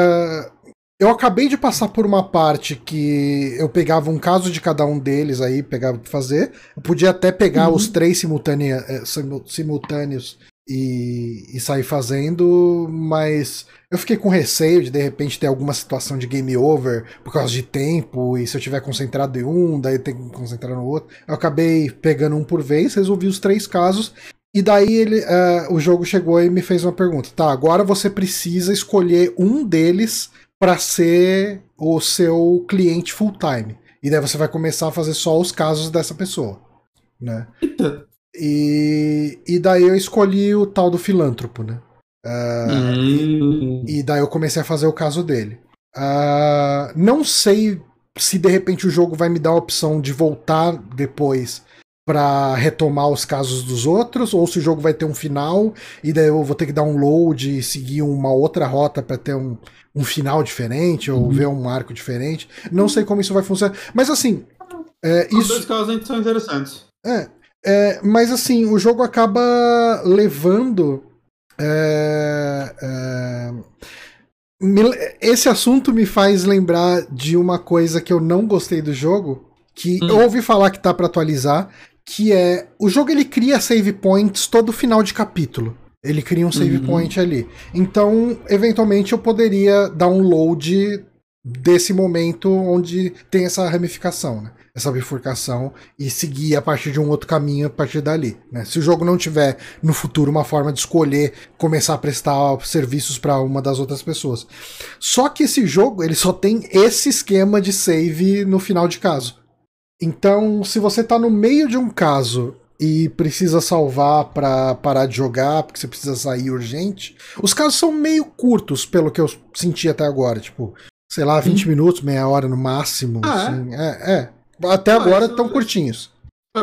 eu acabei de passar por uma parte que eu pegava um caso de cada um deles aí, pegava pra fazer. Eu podia até pegar uhum. os três simultânea, eh, simultâneos e, e sair fazendo, mas eu fiquei com receio de de repente ter alguma situação de game over por causa de tempo, e se eu tiver concentrado em um, daí tem que concentrar no outro. Eu acabei pegando um por vez, resolvi os três casos. E daí ele, uh, o jogo chegou e me fez uma pergunta. Tá, agora você precisa escolher um deles para ser o seu cliente full time. E daí você vai começar a fazer só os casos dessa pessoa, né? E, e daí eu escolhi o tal do filântropo, né? Uh, hum. e, e, daí eu comecei a fazer o caso dele. Uh, não sei se de repente o jogo vai me dar a opção de voltar depois para retomar os casos dos outros, ou se o jogo vai ter um final e daí eu vou ter que dar um load e seguir uma outra rota para ter um, um final diferente ou uhum. ver um arco diferente. Não sei como isso vai funcionar, mas assim, é, Os isso. dois casos são interessantes. É, é, mas assim, o jogo acaba levando. É, é, esse assunto me faz lembrar de uma coisa que eu não gostei do jogo, que hum. eu ouvi falar que tá para atualizar, que é o jogo ele cria save points todo final de capítulo. Ele cria um save uhum. point ali. Então, eventualmente eu poderia dar um load desse momento onde tem essa ramificação, né? essa bifurcação e seguir a partir de um outro caminho a partir dali. Né? Se o jogo não tiver no futuro uma forma de escolher começar a prestar serviços para uma das outras pessoas. Só que esse jogo ele só tem esse esquema de save no final de caso. Então, se você tá no meio de um caso e precisa salvar para parar de jogar, porque você precisa sair urgente, os casos são meio curtos, pelo que eu senti até agora. Tipo, sei lá, 20 hum. minutos, meia hora no máximo. Ah, assim. é? é? é. Até ah, agora estão curtinhos.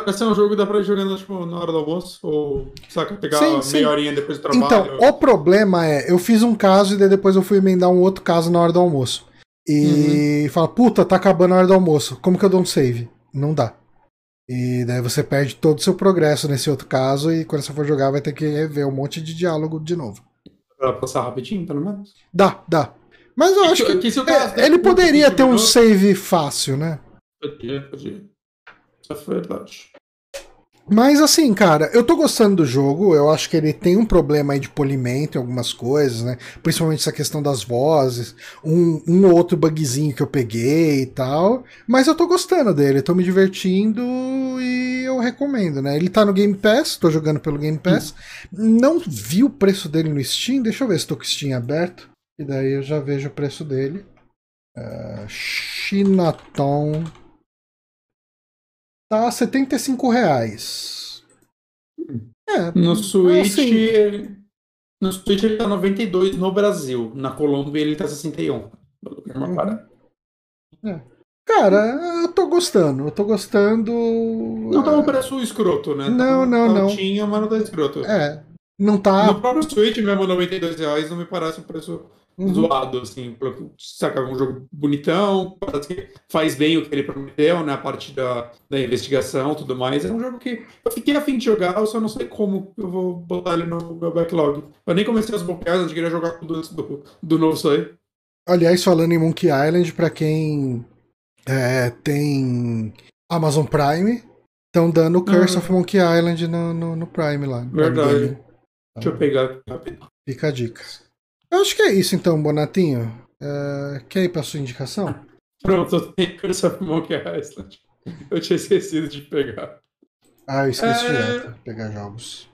Esse é um jogo que dá pra ir jogando tipo, na hora do almoço? Ou saca, pegar sim, sim. meia horinha depois do trabalho? Então, o problema é, eu fiz um caso e depois eu fui emendar um outro caso na hora do almoço. E uhum. fala, puta, tá acabando a hora do almoço. Como que eu dou um save? Não dá. E daí você perde todo o seu progresso nesse outro caso, e quando você for jogar vai ter que rever um monte de diálogo de novo. Pra passar rapidinho, pelo menos? Dá, dá. Mas eu acho que, que é, ele poderia ter um save fácil, né? Podia, podia. Isso é verdade. Mas assim, cara, eu tô gostando do jogo. Eu acho que ele tem um problema aí de polimento em algumas coisas, né? Principalmente essa questão das vozes, um, um ou outro bugzinho que eu peguei e tal. Mas eu tô gostando dele, tô me divertindo e eu recomendo, né? Ele tá no Game Pass, tô jogando pelo Game Pass. Não vi o preço dele no Steam, deixa eu ver se tô com o Steam aberto. E daí eu já vejo o preço dele. Uh, Chinaton. Tá 75 reais. É, No Switch, assim, no Switch ele tá 92 no Brasil. Na Colômbia ele tá 61. É uma Uhum. parada. cara, eu tô gostando, eu tô gostando. Não tá um preço escroto, né? Não, tá, não, tá não. altinho, mas não tá escroto. É, não tá. No próprio Switch mesmo, 92 reais não me parece um preço Uhum. zoado, assim. Saca, um jogo bonitão, faz bem o que ele prometeu, né? A parte da, da investigação e tudo mais. É um jogo que eu fiquei afim de jogar, eu só não sei como eu vou botar ele no meu backlog. Eu nem comecei as bloqueias, eu queria jogar tudo antes do, do novo sair. Aliás, falando em Monkey Island, pra quem é, tem Amazon Prime, estão dando o Curse Ah. of Monkey Island no, no, no Prime lá. Verdade. Video. Deixa eu pegar rápido. Fica a dica. Eu acho que é isso então, Bonatinho. É, quer ir pra sua indicação? Pronto, eu tenho Curse of Monkey Island. Eu tinha esquecido de pegar. Ah, eu esqueci É. direto. Pegar jogos.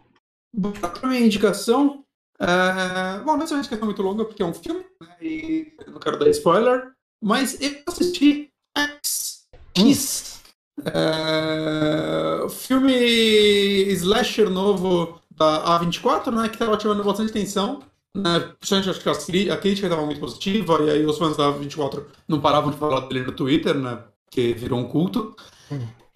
Pra minha indicação, é... bom, não é uma indicação muito longa, porque é um filme, né, e não quero dar spoiler, mas eu assisti X. Kiss. É... Filme slasher novo da A24, né, que tava chamando bastante atenção. Né, principalmente acho que a crítica estava muito positiva, e aí os fãs da A24 não paravam de falar dele no Twitter, né, que virou um culto.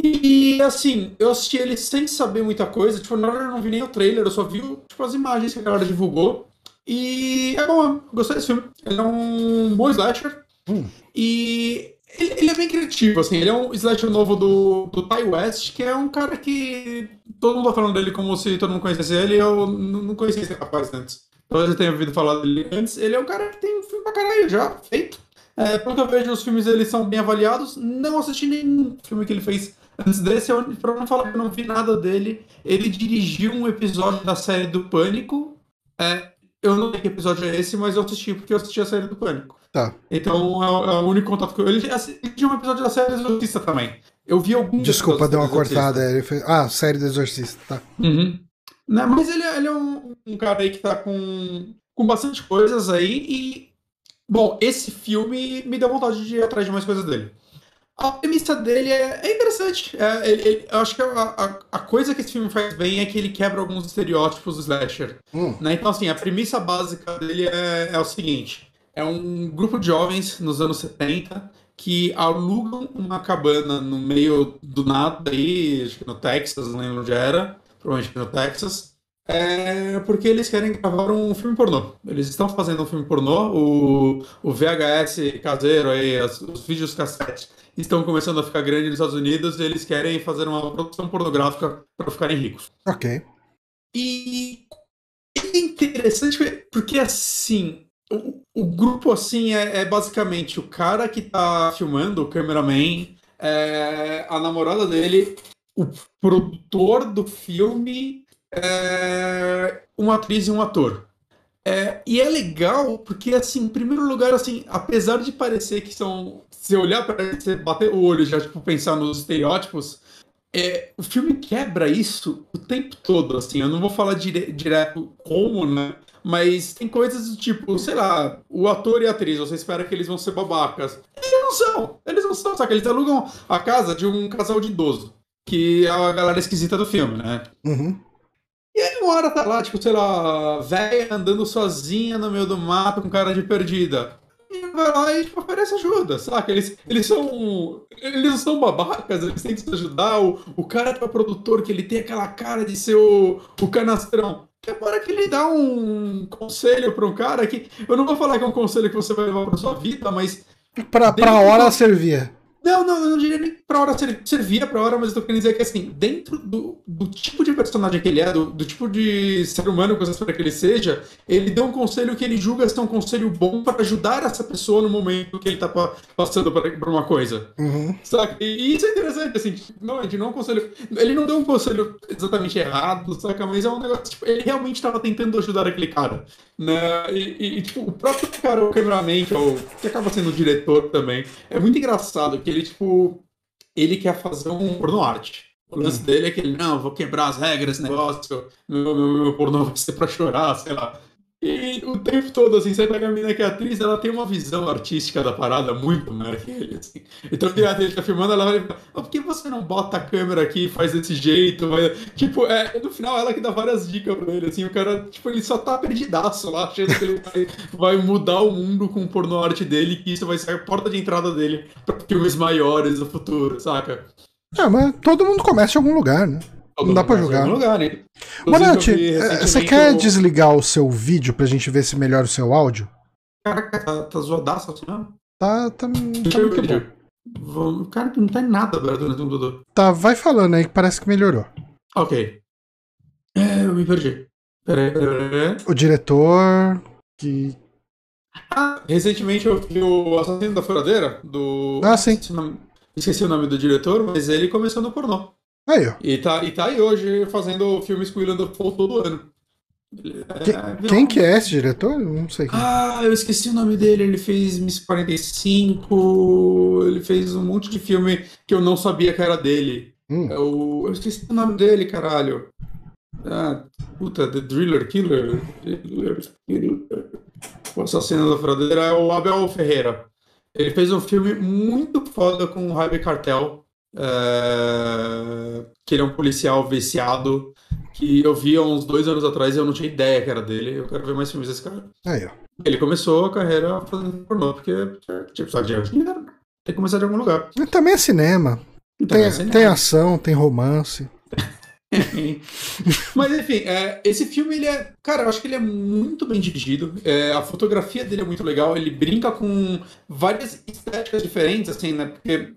E assim, eu assisti ele sem saber muita coisa. Tipo, na verdade eu não vi nem o trailer, eu só vi tipo, as imagens que a galera divulgou. E é bom, gostei desse filme. Ele é um bom slasher. Hum. E ele, ele é bem criativo, assim. Ele é um slasher novo do, do Ty West, que é um cara que todo mundo tá falando dele como se todo mundo conhecesse ele. Eu não conhecia esse rapaz antes. Talvez eu tenha ouvido falar dele antes. Ele é um cara que tem filme pra caralho já feito. É, pelo que eu vejo, os filmes dele são bem avaliados. Não assisti nenhum filme que ele fez antes desse. Pra não falar que eu não vi nada dele, ele dirigiu um episódio da série do Pânico. É, eu não sei que episódio é esse, mas eu assisti porque eu assisti a série do Pânico. Tá. Então é, o- é o único contato que eu. Ele, ele tinha um episódio da série do Exorcista também. Eu vi algum Desculpa, deu uma cortada. Fez... Ah, série do Exorcista, tá. Uhum. Não, mas ele, é- ele é um, um cara aí que tá com, com bastante coisas aí e. Bom, esse filme me deu vontade de ir atrás de mais coisas dele. A premissa dele é, é interessante. É, ele- ele- eu acho que a, a, a coisa que esse filme faz bem é que ele quebra alguns estereótipos do slasher. Hum. né? Então, assim, a premissa básica dele é, é o seguinte: é um grupo de jovens nos anos 70 que alugam uma cabana no meio do nada aí, acho que no Texas, não lembro onde era, provavelmente no Texas, é porque eles querem gravar um filme pornô. Eles estão fazendo um filme pornô, o, o VHS caseiro aí, as- os vídeos cassete estão começando a ficar grandes nos Estados Unidos e eles querem fazer uma produção pornográfica para ficarem ricos. Ok. E é interessante porque assim, o, o grupo assim é, é basicamente o cara que tá filmando, o cameraman, é, a namorada dele, o produtor do filme, é, uma atriz e um ator. É, e é legal porque, assim, em primeiro lugar, assim, apesar de parecer que são. Se olhar para você bater o olho já, tipo, pensar nos estereótipos, é, o filme quebra isso o tempo todo, assim. Eu não vou falar dire- direto como, né? Mas tem coisas do tipo, sei lá, o ator e a atriz, você espera que eles vão ser babacas. Eles não são, eles não são, saca? Eles alugam a casa de um casal de idoso, que é a galera esquisita do filme, né? Uhum. E aí uma hora tá lá, tipo, sei lá, velha andando sozinha no meio do mato com cara de perdida. E vai lá e tipo, oferece ajuda, saca? Eles, eles são. Eles são babacas, eles tentam te ajudar. O, o cara que é produtor, que ele tem aquela cara de ser o, o canastrão. É para que ele dá um conselho pra um cara que. Eu não vou falar que é um conselho que você vai levar pra sua vida, mas Pra, pra hora servia. Não, não, eu não diria nem pra hora ser- servia pra hora, mas eu tô querendo dizer que assim, dentro do, do tipo de personagem que ele é, do, do tipo de ser humano que você espera que ele seja, ele deu um conselho que ele julga ser um conselho bom para ajudar essa pessoa no momento que ele tá pa- passando por, uma coisa. Uhum. Saca? E, e isso é interessante, assim, tipo, não, ele não é um conselho. Ele não deu um conselho exatamente errado, saca? Mas é um negócio, tipo, ele realmente tava tentando ajudar aquele cara. Né? E, e, tipo, o próprio cara, o cameraman, que, é o, que acaba sendo o diretor também, é muito engraçado que ele, tipo, ele quer fazer um porno arte. O lance dele é que ele, não, vou quebrar as regras desse negócio, meu, meu, meu pornô vai ser pra chorar, sei lá. E o tempo todo, assim, você pega a mina que é atriz, ela tem uma visão artística da parada muito maior que ele, assim. Então, a atriz tá filmando, ela vai "Ah, por que você não bota a câmera aqui faz desse jeito? Tipo, é, no final, ela que dá várias dicas pra ele, assim, o cara, tipo, ele só tá perdidaço lá, achando que ele vai, vai mudar o mundo com o porno arte dele, que isso vai ser a porta de entrada dele pra filmes maiores no futuro, saca? É, mas todo mundo começa em algum lugar, né? Não dá pra Todo em algum lugar, né? Bonatti, eu eh, você quer o- desligar o seu vídeo pra gente ver se melhora o seu áudio? Caraca, tá, tá zoadaço assim, não? Tá, tá, tá eu ver. Cara, não tá em nada aberto no computador. Tá, vai falando aí que parece que melhorou. Ok. É, eu me perdi. Peraí, peraí, peraí. O diretor. Que. Ah, recentemente eu vi o Assassino da Furadeira, do. Ah, sim. Esqueci o nome, esqueci o nome do diretor, mas ele começou no pornô. Aí, ó. E tá, e tá aí hoje fazendo filmes com o William Dafoe todo ano. É- virou Quem que é esse diretor? Eu Não sei quem. Ah, eu esqueci o nome dele. Ele fez Miss 45. Ele fez um monte de filme que eu não sabia que era dele. Hum. É o... Eu esqueci o nome dele, caralho. Ah, puta, The Driller Killer. Driller Killer. O assassino da furadeira é o Abel Ferreira. Ele fez um filme muito foda com o Harvey Cartel. É, Que ele é um policial viciado. Que eu vi há uns dois anos atrás e eu não tinha ideia que era dele. Eu quero ver mais filmes desse cara. Aí, ó. Ele começou a carreira fazendo pornô, porque tipo, só de dinheiro. Tem que começar de algum lugar. Também é cinema. Tem, assim, tem ação, tem romance. Mas enfim, é, esse filme ele é. Cara, eu acho que ele é muito bem dirigido. É, a fotografia dele é muito legal. Ele brinca com várias estéticas diferentes, assim, né? Porque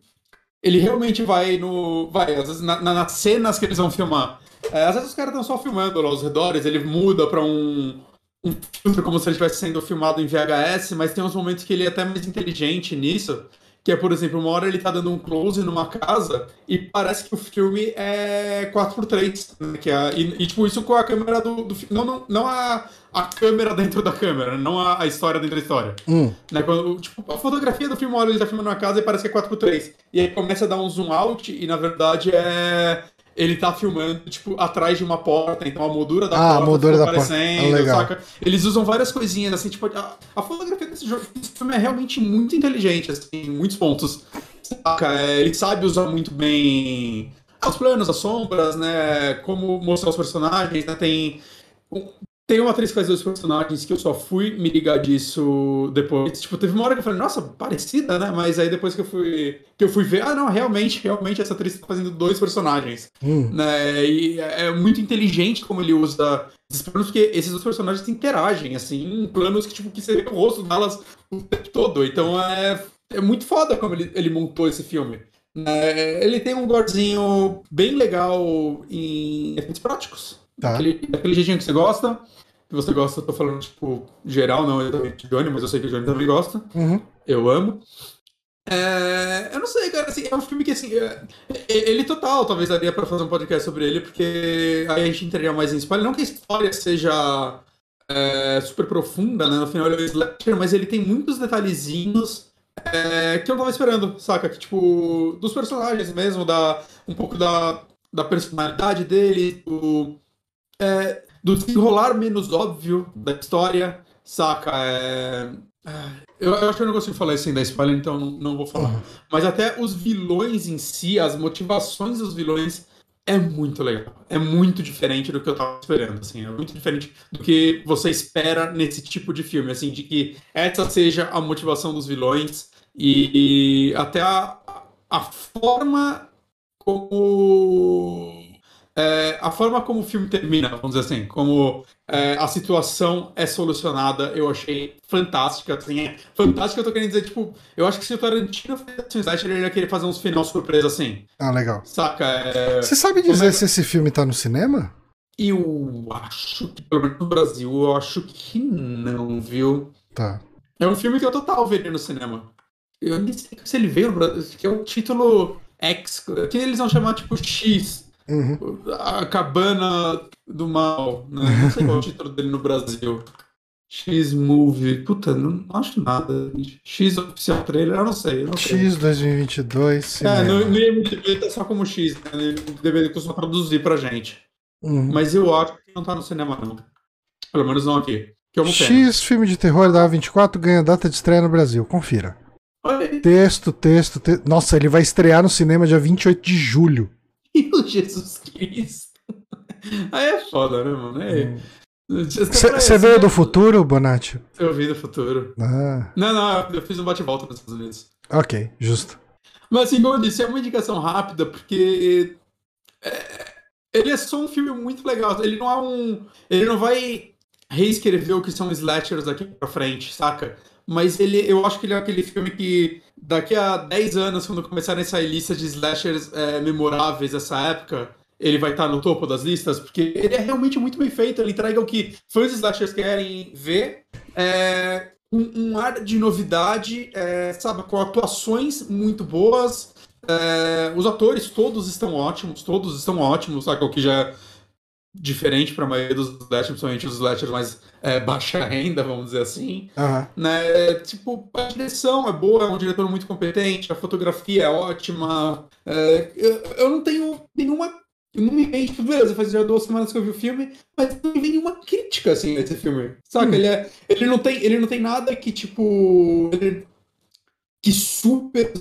ele realmente vai no. Vai, às vezes, na- na- nas cenas que eles vão filmar. É, às vezes os caras estão só filmando lá aos redores, ele muda pra um. Um filtro como se ele estivesse sendo filmado em VHS, mas tem uns momentos que ele é até mais inteligente nisso. Que é, por exemplo, uma hora ele tá dando um close numa casa e parece que o filme é 4x3. Né? Que é, e, e, tipo, isso com a câmera do, do. Não, não, não a, a câmera dentro da câmera, não a, a história dentro da história. Hum. Né? Quando, tipo, a fotografia do filme, hora ele tá filmando uma casa e parece que é 4x3. E aí começa a dar um zoom out e na verdade é. Ele tá filmando, tipo, atrás de uma porta, então a moldura da Ah, a porta moldura fica da porta. aparecendo, Ah, legal. saca? Eles usam várias coisinhas, assim, tipo, a, a fotografia desse, jogo, desse filme é realmente muito inteligente, assim, em muitos pontos. Saca? É, ele sabe usar muito bem os planos, as sombras, né? Como mostrar os personagens, né? Tem. Tem uma atriz que faz dois personagens que eu só fui me ligar disso depois. Tipo, teve uma hora que eu falei, nossa, parecida, né? Mas aí depois que eu fui, que eu fui ver, ah, não, realmente, realmente essa atriz tá fazendo dois personagens Hum. né? E é muito inteligente como ele usa esses planos, porque esses dois personagens interagem, assim, em planos que, tipo, que você vê o rosto delas o tempo todo. Então é, é muito foda como ele, ele montou esse filme. né? ele tem um gorezinho bem legal em efeitos práticos. Tá. Aquele, aquele jeitinho que você gosta. Que você gosta, eu tô falando, tipo, geral, não exatamente Johnny, mas eu sei que o Johnny também gosta. Uhum. Eu amo. É, eu não sei, cara, assim, é um filme que, assim, é- é- ele total, talvez daria pra fazer um podcast sobre ele, porque aí a gente entraria mais em spoiler. Não que a história seja é, super profunda, né, no final ele é um slasher, mas ele tem muitos detalhezinhos é, que eu não tava esperando, saca? Que, tipo, dos personagens mesmo, da, um pouco da, da personalidade dele, do, é, do desenrolar menos óbvio da história, saca? É, ah, eu, eu acho que eu não consigo falar isso sem dar spoiler, então não, não vou falar. Uhum. Mas até os vilões em si, as motivações dos vilões, é muito legal. É muito diferente do que eu tava esperando, assim. É muito diferente do que você espera nesse tipo de filme, assim, de que essa seja a motivação dos vilões e, e até a, a forma como é, a forma como o filme termina, vamos dizer assim, como é, a situação é solucionada, eu achei fantástica. Assim, é fantástica, eu tô querendo dizer, tipo, eu acho que se o Tarantino fizesse um slasher, ele ia querer fazer uns final surpresa assim. Ah, legal. Saca? É... Você sabe dizer se esse filme tá no cinema? Eu acho que, pelo menos no Brasil, eu acho que não, viu? Tá. É um filme que eu total veria no cinema. Eu nem sei se ele veio no Brasil, que é o título X, que eles vão chamar tipo X. Uhum. A Cabana do Mal. Né? Não sei qual é o título dele no Brasil. X Movie. Puta, não, não acho nada. X Oficial Trailer, eu não sei. Eu não sei. X 2022. É, Cinema. no, no IMDb tá só como X, né? No IMDb costuma traduzir pra gente. Uhum. Mas eu acho que não tá no cinema, não. Pelo menos não aqui. X filme de terror da A24 ganha data de estreia no Brasil. Confira. Texto, texto, texto. Nossa, ele vai estrear no cinema dia 28 de julho. Meu Jesus Cristo. Aí é foda, né, mano? É... Você veio do futuro, Bonatti? Eu vi do futuro. Ah, Não, não, eu fiz um bate-volta nos Estados Unidos. ok, justo. Mas assim, como eu disse, é uma indicação rápida, porque é, ele é só um filme muito legal. Ele não é um. Ele não vai reescrever o que são slashers daqui pra frente, saca? Mas ele, eu acho que ele é aquele filme que daqui a 10 anos, quando começarem a sair listas de slashers é, memoráveis dessa época, ele vai estar no topo das listas, porque ele é realmente muito bem feito. Ele entrega o que fãs de slashers querem ver. É, um, um ar de novidade, é, sabe, com atuações muito boas. É, os atores todos estão ótimos, todos estão ótimos, sabe? O que já diferente para a maioria dos slashers, principalmente os slashers mais é, baixa renda, vamos dizer assim. Aham. Né? Tipo, a direção é boa, é um diretor muito competente, a fotografia é ótima. É, eu, eu não tenho nenhuma. Não me vem, tipo, beleza, faz já duas semanas que eu vi o filme, mas não me vem nenhuma crítica assim nesse filme. Saca? Hum. Ele, é, ele, não tem, ele não tem nada que, tipo. ele- que super.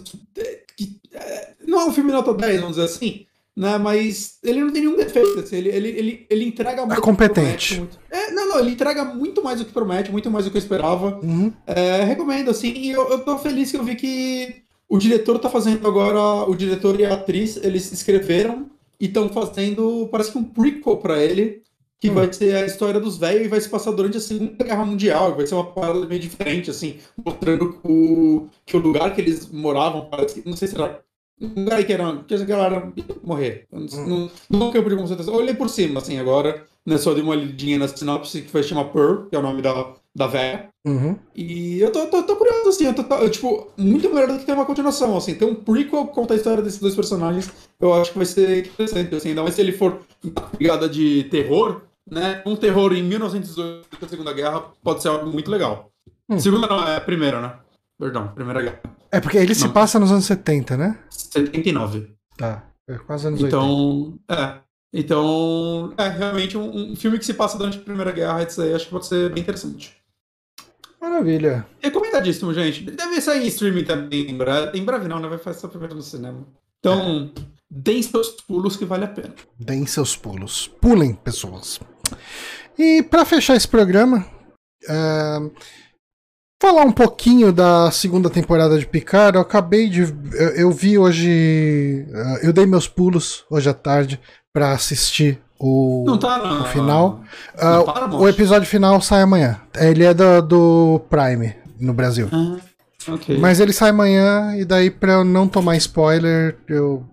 Que, é, não é um filme nota 10, vamos dizer assim. Né, mas ele não tem nenhum defeito. assim, ele, ele, ele, ele entrega muito. do que competente. promete, muito. É, não, não, ele entrega muito mais do que promete, muito mais do que eu esperava. Uhum. É, recomendo, assim, e eu, eu tô feliz que eu vi que o diretor tá fazendo agora, o diretor e a atriz, eles escreveram e estão fazendo, parece que um prequel pra ele, que Hum. vai ser a história dos velhos e vai se passar durante a Segunda Guerra Mundial, vai ser uma parada meio diferente, assim, mostrando o, que o lugar que eles moravam, parece que, não sei se era um lugar que era, que a galera morrer, Hum. no campo de concentração, eu olhei por cima, assim, agora, né, só dei uma lidinha na sinopse, que vai chamar Pearl, que é o nome da, da véia, Uhum. e eu tô, tô, tô curioso, assim, eu tô, tô- tipo, muito melhor do que ter uma continuação, assim. Ter um prequel que conta a história desses dois personagens, eu acho que vai ser interessante, assim. Ainda mais se ele for uma pegada de terror, né? Um terror em 1918, da Segunda Guerra, pode ser algo muito legal. Hum. Segunda não, é a primeira, né? Perdão, Primeira Guerra. É porque ele se Não. passa nos anos 70, né? 79. Tá. É quase anos 80. Então, é. Então, é realmente um, um filme que se passa durante a Primeira Guerra, isso aí acho que pode ser bem interessante. Maravilha. Recomendadíssimo, gente. Deve sair em streaming também em breve. Em breve não, né? Vai fazer só primeiro no cinema. Então, deem seus pulos que vale a pena. Deem seus pulos. Pulem, pessoas. E pra fechar esse programa, é, falar um pouquinho da segunda temporada de Picard. Eu acabei de. Eu, eu vi hoje. é, Eu dei meus pulos hoje à tarde pra assistir o, Não tá na... o final. Não tá na o episódio final sai amanhã. Ele é do, do Prime no Brasil. Ah, ok. Mas ele sai amanhã, e daí pra eu não tomar spoiler, eu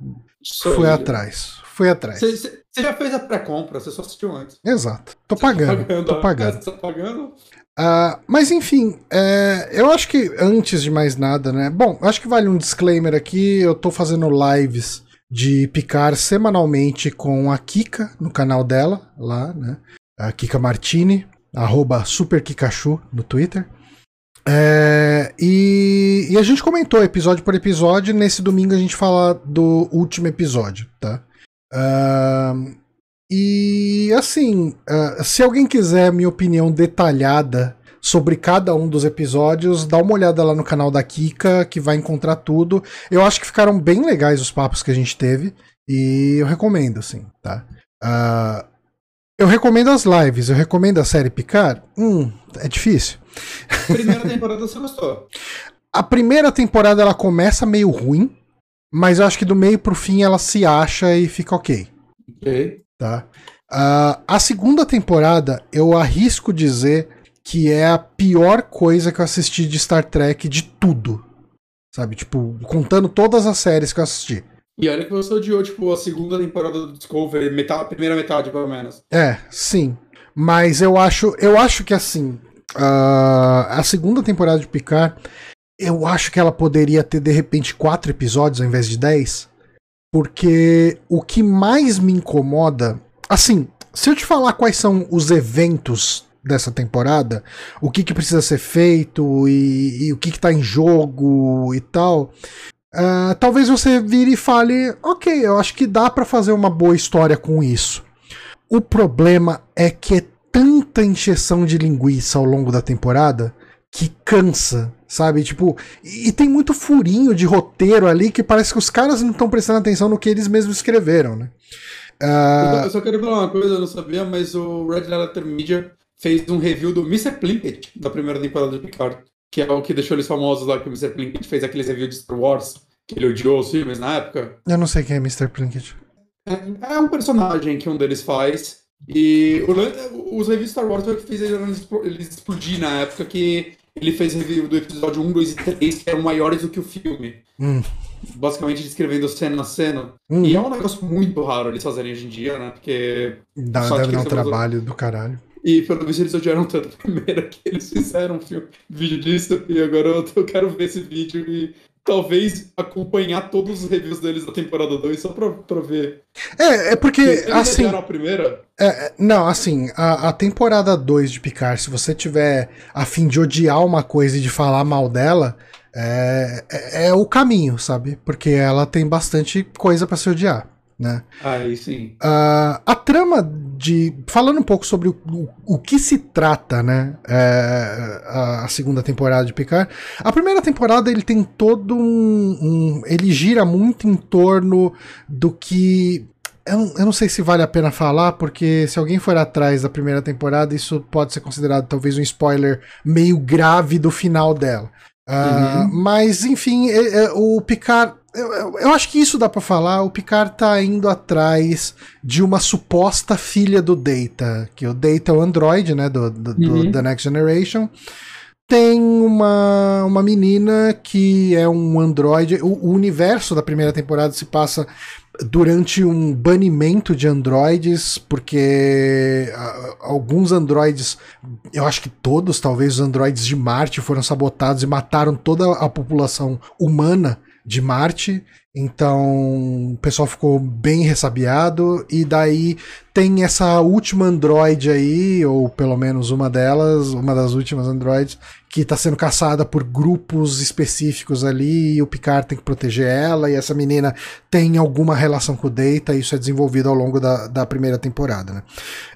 Só fui aí. atrás. Fui atrás. Você você já fez a pré-compra, você só assistiu antes. Exato. Tô pagando. Tô pagando. Tá pagando? Ah, mas enfim, é, eu acho que antes de mais nada, né? Bom, acho que vale um disclaimer aqui. Eu tô fazendo lives de picar semanalmente com a Kika no canal dela, lá, né? A Kika Martini, arroba SuperKikachu no Twitter. É, e, e a gente comentou episódio por episódio. Nesse domingo a gente fala do último episódio, tá? Ahn, e assim, ah, se alguém quiser minha opinião detalhada sobre cada um dos episódios, dá uma olhada lá no canal da Kika, que vai encontrar tudo. Eu acho que ficaram bem legais os papos que a gente teve, e eu recomendo, assim, tá? Ah, eu recomendo as lives, eu recomendo a série Picard? Hum, é difícil. Primeira temporada você gostou. A primeira temporada ela começa meio ruim, mas eu acho que do meio pro fim ela se acha e fica ok. Ok. tá? Uh, a segunda temporada, eu arrisco dizer que é a pior coisa que eu assisti de Star Trek de tudo. Sabe? Tipo, contando todas as séries que eu assisti. E olha que você odiou, tipo, a segunda temporada do Discovery, metade, a primeira metade, pelo menos. É, sim. Mas eu acho, eu acho que assim, uh, a segunda temporada de Picard, eu acho que ela poderia ter de repente quatro episódios ao invés de dez. Porque o que mais me incomoda Assim, se eu te falar quais são os eventos dessa temporada, o que, que precisa ser feito e, e o que, que tá em jogo e tal, uh, talvez você vire e fale: ok, eu acho que dá para fazer uma boa história com isso. O problema é que é tanta encheção de linguiça ao longo da temporada que cansa, sabe? Tipo, e tem muito furinho de roteiro ali que parece que os caras não estão prestando atenção no que eles mesmos escreveram, né? Uh... Eu só quero falar uma coisa, eu não sabia, mas o Red Letter Media fez um review do Mr. Plinkett da primeira temporada de Picard, que é o que deixou eles famosos lá, que o Mr. Plinkett fez aqueles reviews de Star Wars, que ele odiou os filmes na época. Eu não sei quem é Mr. Plinkett. É, é um personagem que um deles faz. E o, os reviews de Star Wars foi o que fez eles explodir na época que ele fez review do episódio 1, 2 e 3, que eram maiores do que o filme. Hum. Basicamente descrevendo cena a cena. Hum. E é um negócio muito raro eles fazerem hoje em dia, né? Porque. Dá, deve dar um trabalho do caralho. E pelo visto eles odiaram tanto a primeira que eles fizeram um filme, vídeo disso. E agora eu, eu quero ver esse vídeo e talvez acompanhar todos os reviews deles da temporada 2 só pra, pra ver. É, é porque. Eles assim, a primeira? É, é, não, assim, a, a temporada 2 de Picard, se você tiver a fim de odiar uma coisa e de falar mal dela, é, é, é o caminho, sabe? Porque ela tem bastante coisa para se odiar né? Aí sim. Uh, a trama de. Falando um pouco sobre o, o, o que se trata, né? É, a, a, segunda temporada de Picard. A primeira temporada ele tem todo um, um. ele gira muito em torno do que. Eu eu não sei se vale a pena falar, porque se alguém for atrás da primeira temporada, isso pode ser considerado talvez um spoiler meio grave do final dela. Uh, uhum. Mas, enfim, é, é, o Picard eu, eu, eu, acho que isso dá para falar. O Picard tá indo atrás de uma suposta filha do Data, que o Data é o android, né, do, do, uhum. do The Next Generation. Tem uma, uma menina que é um android. O, o, universo da primeira temporada se passa durante um banimento de androides, porque uh, alguns androides, eu acho que todos, talvez os androides de Marte, foram sabotados e mataram toda a população humana de Marte. Então o pessoal ficou bem ressabiado. E daí tem essa última Android aí, ou pelo menos uma delas, uma das últimas Androids, que está sendo caçada por grupos específicos ali. E o Picard tem que proteger ela. E essa menina tem alguma relação com o Data. E isso é desenvolvido ao longo da, da primeira temporada. Né?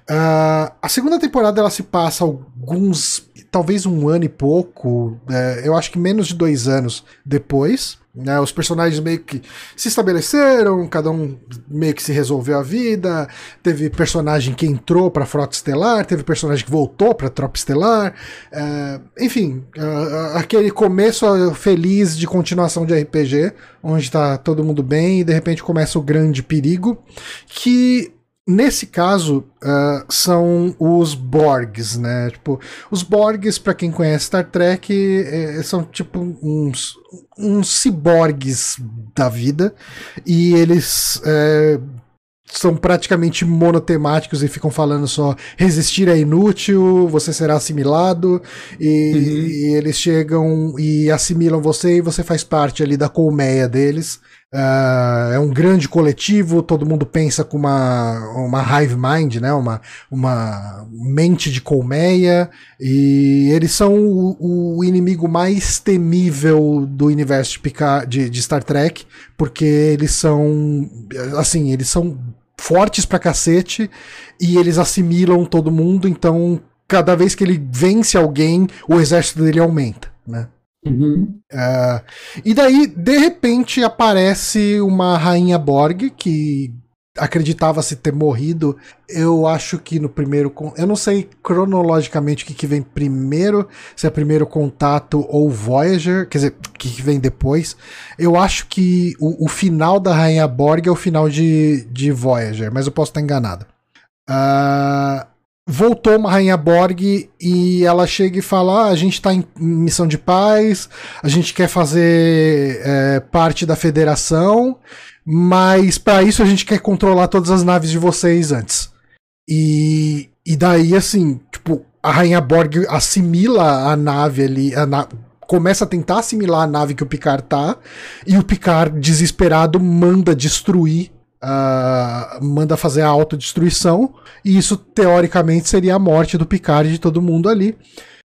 Uh, a segunda temporada ela se passa alguns, talvez um ano e pouco, é, eu acho que menos de dois anos depois. Né, os personagens meio que se estabeleceram, cada um meio que se resolveu a vida. Teve personagem que entrou para a Frota Estelar, teve personagem que voltou para a Tropa Estelar. É, enfim, uh, aquele começo feliz de continuação de RPG, onde está todo mundo bem e de repente começa o grande perigo, que Nesse caso, uh, são os Borgs, né? Tipo, os Borgs, para quem conhece Star Trek, é, são tipo uns, uns ciborgues da vida. E eles é, são praticamente monotemáticos e ficam falando só resistir é inútil, você será assimilado. E, uhum. e eles chegam e assimilam você e você faz parte ali da colmeia deles. Uh, é um grande coletivo, todo mundo pensa com uma, uma hive mind, né? uma, uma mente de colmeia, e eles são o, o inimigo mais temível do universo de, Picard, de, de Star Trek, porque eles são assim, eles são fortes pra cacete e eles assimilam todo mundo, então cada vez que ele vence alguém, o exército dele aumenta, né? Uhum. Uh, e daí, de repente, aparece uma rainha Borg que acreditava-se ter morrido. Eu acho que no primeiro. Eu não sei cronologicamente o que, que vem primeiro, se é primeiro contato ou Voyager, quer dizer, o que, que vem depois. Eu acho que o, o, final da Rainha Borg é o final de, de Voyager, mas eu posso estar enganado. Uh, voltou uma Rainha Borg e ela chega e fala: ah, a gente está em missão de paz, a gente quer fazer é, parte da federação. Mas para isso a gente quer controlar todas as naves de vocês antes. E, e daí, assim, tipo, a Rainha Borg assimila a nave ali, a na... começa a tentar assimilar a nave que o Picard tá, e o Picard, desesperado, manda destruir, uh, manda fazer a autodestruição, e isso, teoricamente, seria a morte do Picard e de todo mundo ali.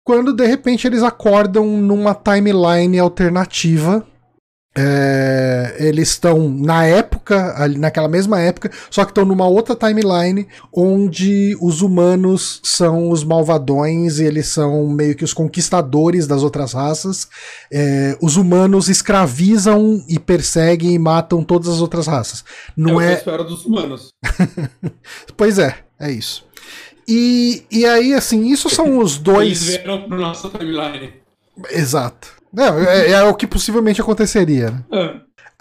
Quando, de repente, eles acordam numa timeline alternativa, é, eles estão na época, ali naquela mesma época, só que estão numa outra timeline onde os humanos são os malvadões e eles são meio que os conquistadores das outras raças. É, os humanos escravizam e perseguem e matam todas as outras raças. Não é. é... A dos humanos. pois é, é isso. E, e aí, assim, isso são os dois. Eles vieram para nossa timeline. Exato. Não, é, é, o que possivelmente aconteceria. Né? É.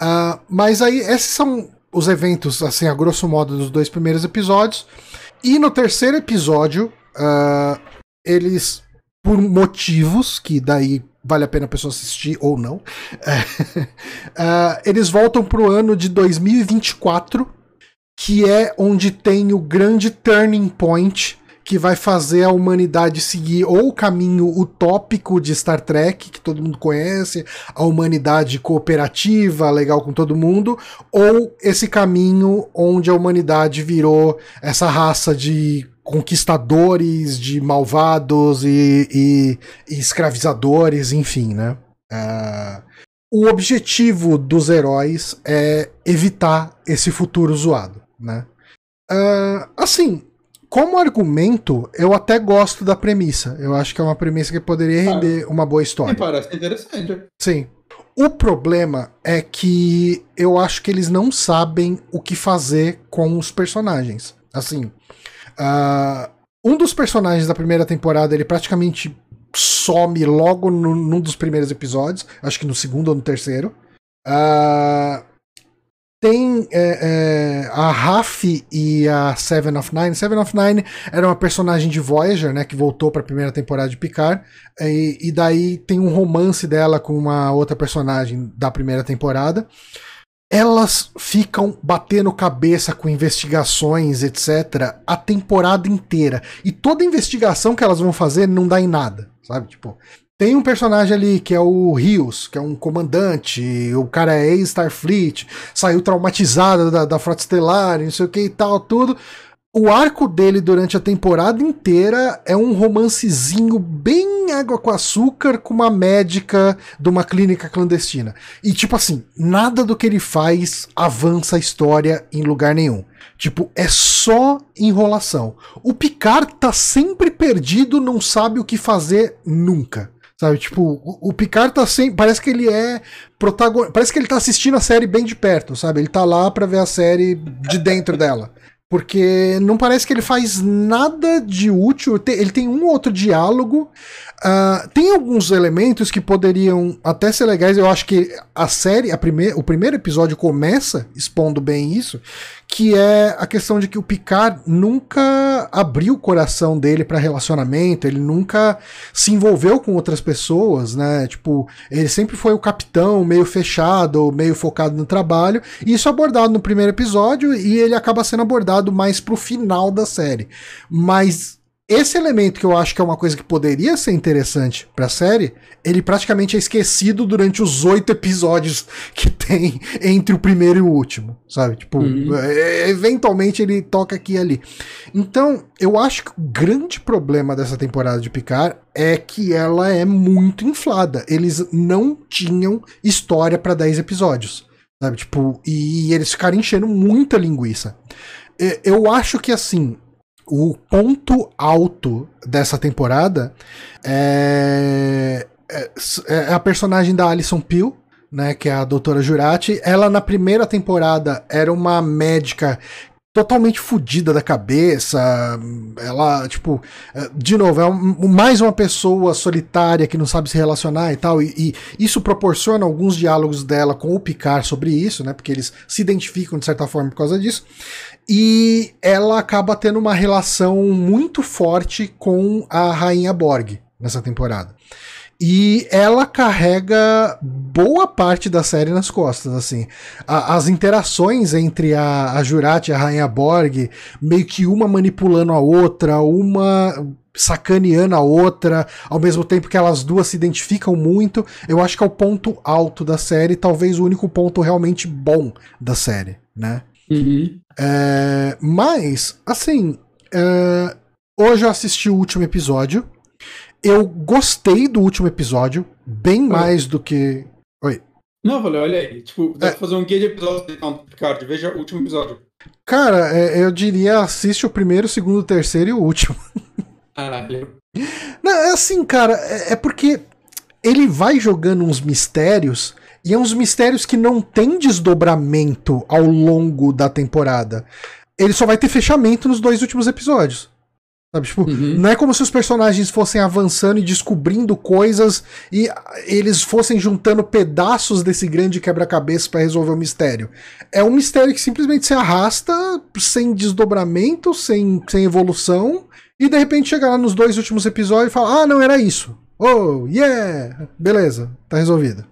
Uh, mas aí, esses são os eventos, assim, a grosso modo, dos dois primeiros episódios. E no terceiro episódio, uh, eles, por motivos que daí vale a pena a pessoa assistir ou não, uh, eles voltam pro ano de 2024, que é onde tem o grande turning point que vai fazer a humanidade seguir ou o caminho utópico de Star Trek, que todo mundo conhece, a humanidade cooperativa, legal com todo mundo, ou esse caminho onde a humanidade virou essa raça de conquistadores, de malvados e, e, e escravizadores, enfim, né? Uh, o objetivo dos heróis é evitar esse futuro zoado, né? Uh, assim, como argumento, eu até gosto da premissa. Eu acho que é uma premissa que poderia render ah, uma boa história. Me parece interessante. Sim. O problema é que eu acho que eles não sabem o que fazer com os personagens. Assim, uh, um dos personagens da primeira temporada, ele praticamente some logo no, num dos primeiros episódios. Acho que no segundo ou no terceiro. Uh, tem é, é, a Raf e a Seven of Nine. Seven of Nine era uma personagem de Voyager, né, que voltou para a primeira temporada de Picard, e, e, daí tem um romance dela com uma outra personagem da primeira temporada. Elas ficam batendo cabeça com investigações, etc., a temporada inteira. E toda investigação que elas vão fazer não dá em nada, sabe? Tipo, tem um personagem ali que é o Rios, que é um comandante, o cara é ex-Starfleet, saiu traumatizado da, da Frota Estelar, não sei o que e tal, tudo. O arco dele durante a temporada inteira é um romancezinho bem água com açúcar com uma médica de uma clínica clandestina. E tipo assim, nada do que ele faz avança a história em lugar nenhum. Tipo, é só enrolação. O Picard tá sempre perdido, não sabe o que fazer nunca. Sabe, tipo, o, o Picard tá sem. Parece que ele é protagonista. Parece que ele tá assistindo a série bem de perto, sabe? Ele tá lá pra ver a série de dentro dela. Porque não parece que ele faz nada de útil. Ele tem um outro diálogo. Uh, tem alguns elementos que poderiam até ser legais. Eu acho que a série, a primeir, o primeiro episódio começa expondo bem isso, que é a questão de que o Picard nunca abriu o coração dele para relacionamento, ele nunca se envolveu com outras pessoas, né? Tipo, ele sempre foi o capitão, meio fechado, meio focado no trabalho. E isso é abordado no primeiro episódio e ele acaba sendo abordado mais pro final da série. Mas esse elemento que eu acho que é uma coisa que poderia ser interessante pra série, ele praticamente é esquecido durante os oito episódios que tem entre o primeiro e o último, sabe? Tipo, uhum. É, eventualmente ele toca aqui e ali. Então, eu acho que o grande problema dessa temporada de Picard é que ela é muito inflada. Eles não tinham história para 10 episódios, sabe? Tipo, e eles ficaram enchendo muita linguiça. Eu acho que assim, o ponto alto dessa temporada é, é, é, a personagem da Alison Peel, né, que é a doutora Jurati. Ela na primeira temporada era uma médica totalmente fodida da cabeça. Ela, tipo, é, de novo, é um, mais uma pessoa solitária que não sabe se relacionar e tal. E, e, isso proporciona alguns diálogos dela com o Picard sobre isso, né? Porque eles se identificam de certa forma por causa disso. E ela acaba tendo uma relação muito forte com a Rainha Borg nessa temporada. E ela carrega boa parte da série nas costas, assim. A, as interações entre a, a Jurati e a Rainha Borg, meio que uma manipulando a outra, uma sacaneando a outra, ao mesmo tempo que elas duas se identificam muito, eu acho que é o ponto alto da série, talvez o único ponto realmente bom da série, né? Uhum. É, mas, assim, é, hoje eu assisti o último episódio, eu gostei do último episódio, bem mais do que. Oi. Não, eu falei, olha aí. Tipo, dá é. pra fazer um guia de episódios então, Ricardo. Veja o último episódio. Cara, é, eu diria assiste o primeiro, o segundo, o terceiro e o último. Caralho. Não, é assim, cara, é, é porque ele vai jogando uns mistérios. E é uns mistérios que não tem desdobramento ao longo da temporada. Ele só vai ter fechamento nos dois últimos episódios. Sabe, tipo, uhum. não é como se os personagens fossem avançando e descobrindo coisas e eles fossem juntando pedaços desse grande quebra-cabeça para resolver o mistério. É um mistério que simplesmente se arrasta sem desdobramento, sem, sem evolução, e de repente chega lá nos dois últimos episódios e fala: Ah, não era isso. Oh, yeah! Beleza, tá resolvido.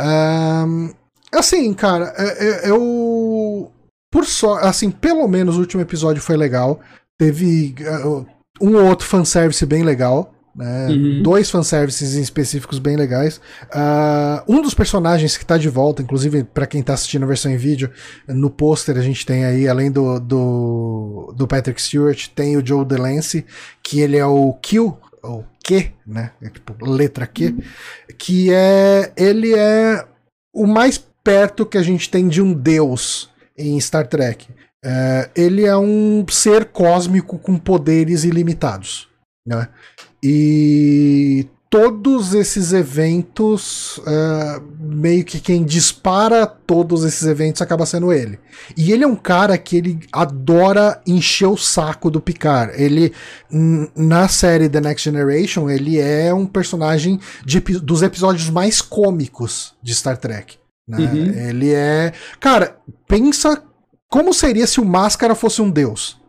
Um, assim, cara, é, é, eu. Por só, assim, pelo menos o último episódio foi legal. Teve uh, um ou outro fanservice bem legal. Né? Uhum. Dois fanservices específicos bem legais. Uh, um dos personagens que tá de volta, inclusive para quem tá assistindo a versão em vídeo, no pôster a gente tem aí, além do, do, do Patrick Stewart, tem o Joe Delancey, que ele é o Q, ou Q, né? É tipo letra Q, que é. Ele é o mais perto que a gente tem de um deus em Star Trek. É, ele é um ser cósmico com poderes ilimitados. Né? E todos esses eventos, é, meio que quem dispara todos esses eventos acaba sendo ele. E ele é um cara que ele adora encher o saco do Picard. Ele, na série The Next Generation, ele é um personagem de, dos episódios mais cômicos de Star Trek. Né? Uhum. Ele é. Cara, pensa como seria se o Máscara fosse um deus?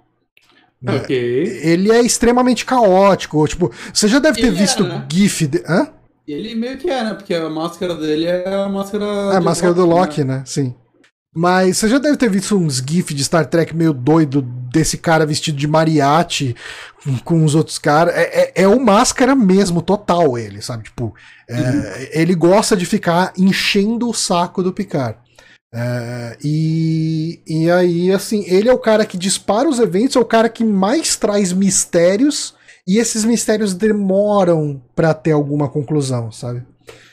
Né? Ele é extremamente caótico. Tipo, você já deve ter ele visto é, né? GIF. De... Hã? Ele meio que é, né? Porque a máscara dele é a máscara. É a máscara Loki, do Loki, né? né? Sim. Mas você já deve ter visto uns GIF de Star Trek meio doido desse cara vestido de mariachi com, com os outros caras. É, é, é, o máscara mesmo, total, ele, sabe? Tipo, é, uhum. ele gosta de ficar enchendo o saco do Picard. É, e, e aí, assim, ele é o cara que dispara os eventos, é o cara que mais traz mistérios, e esses mistérios demoram para ter alguma conclusão, sabe?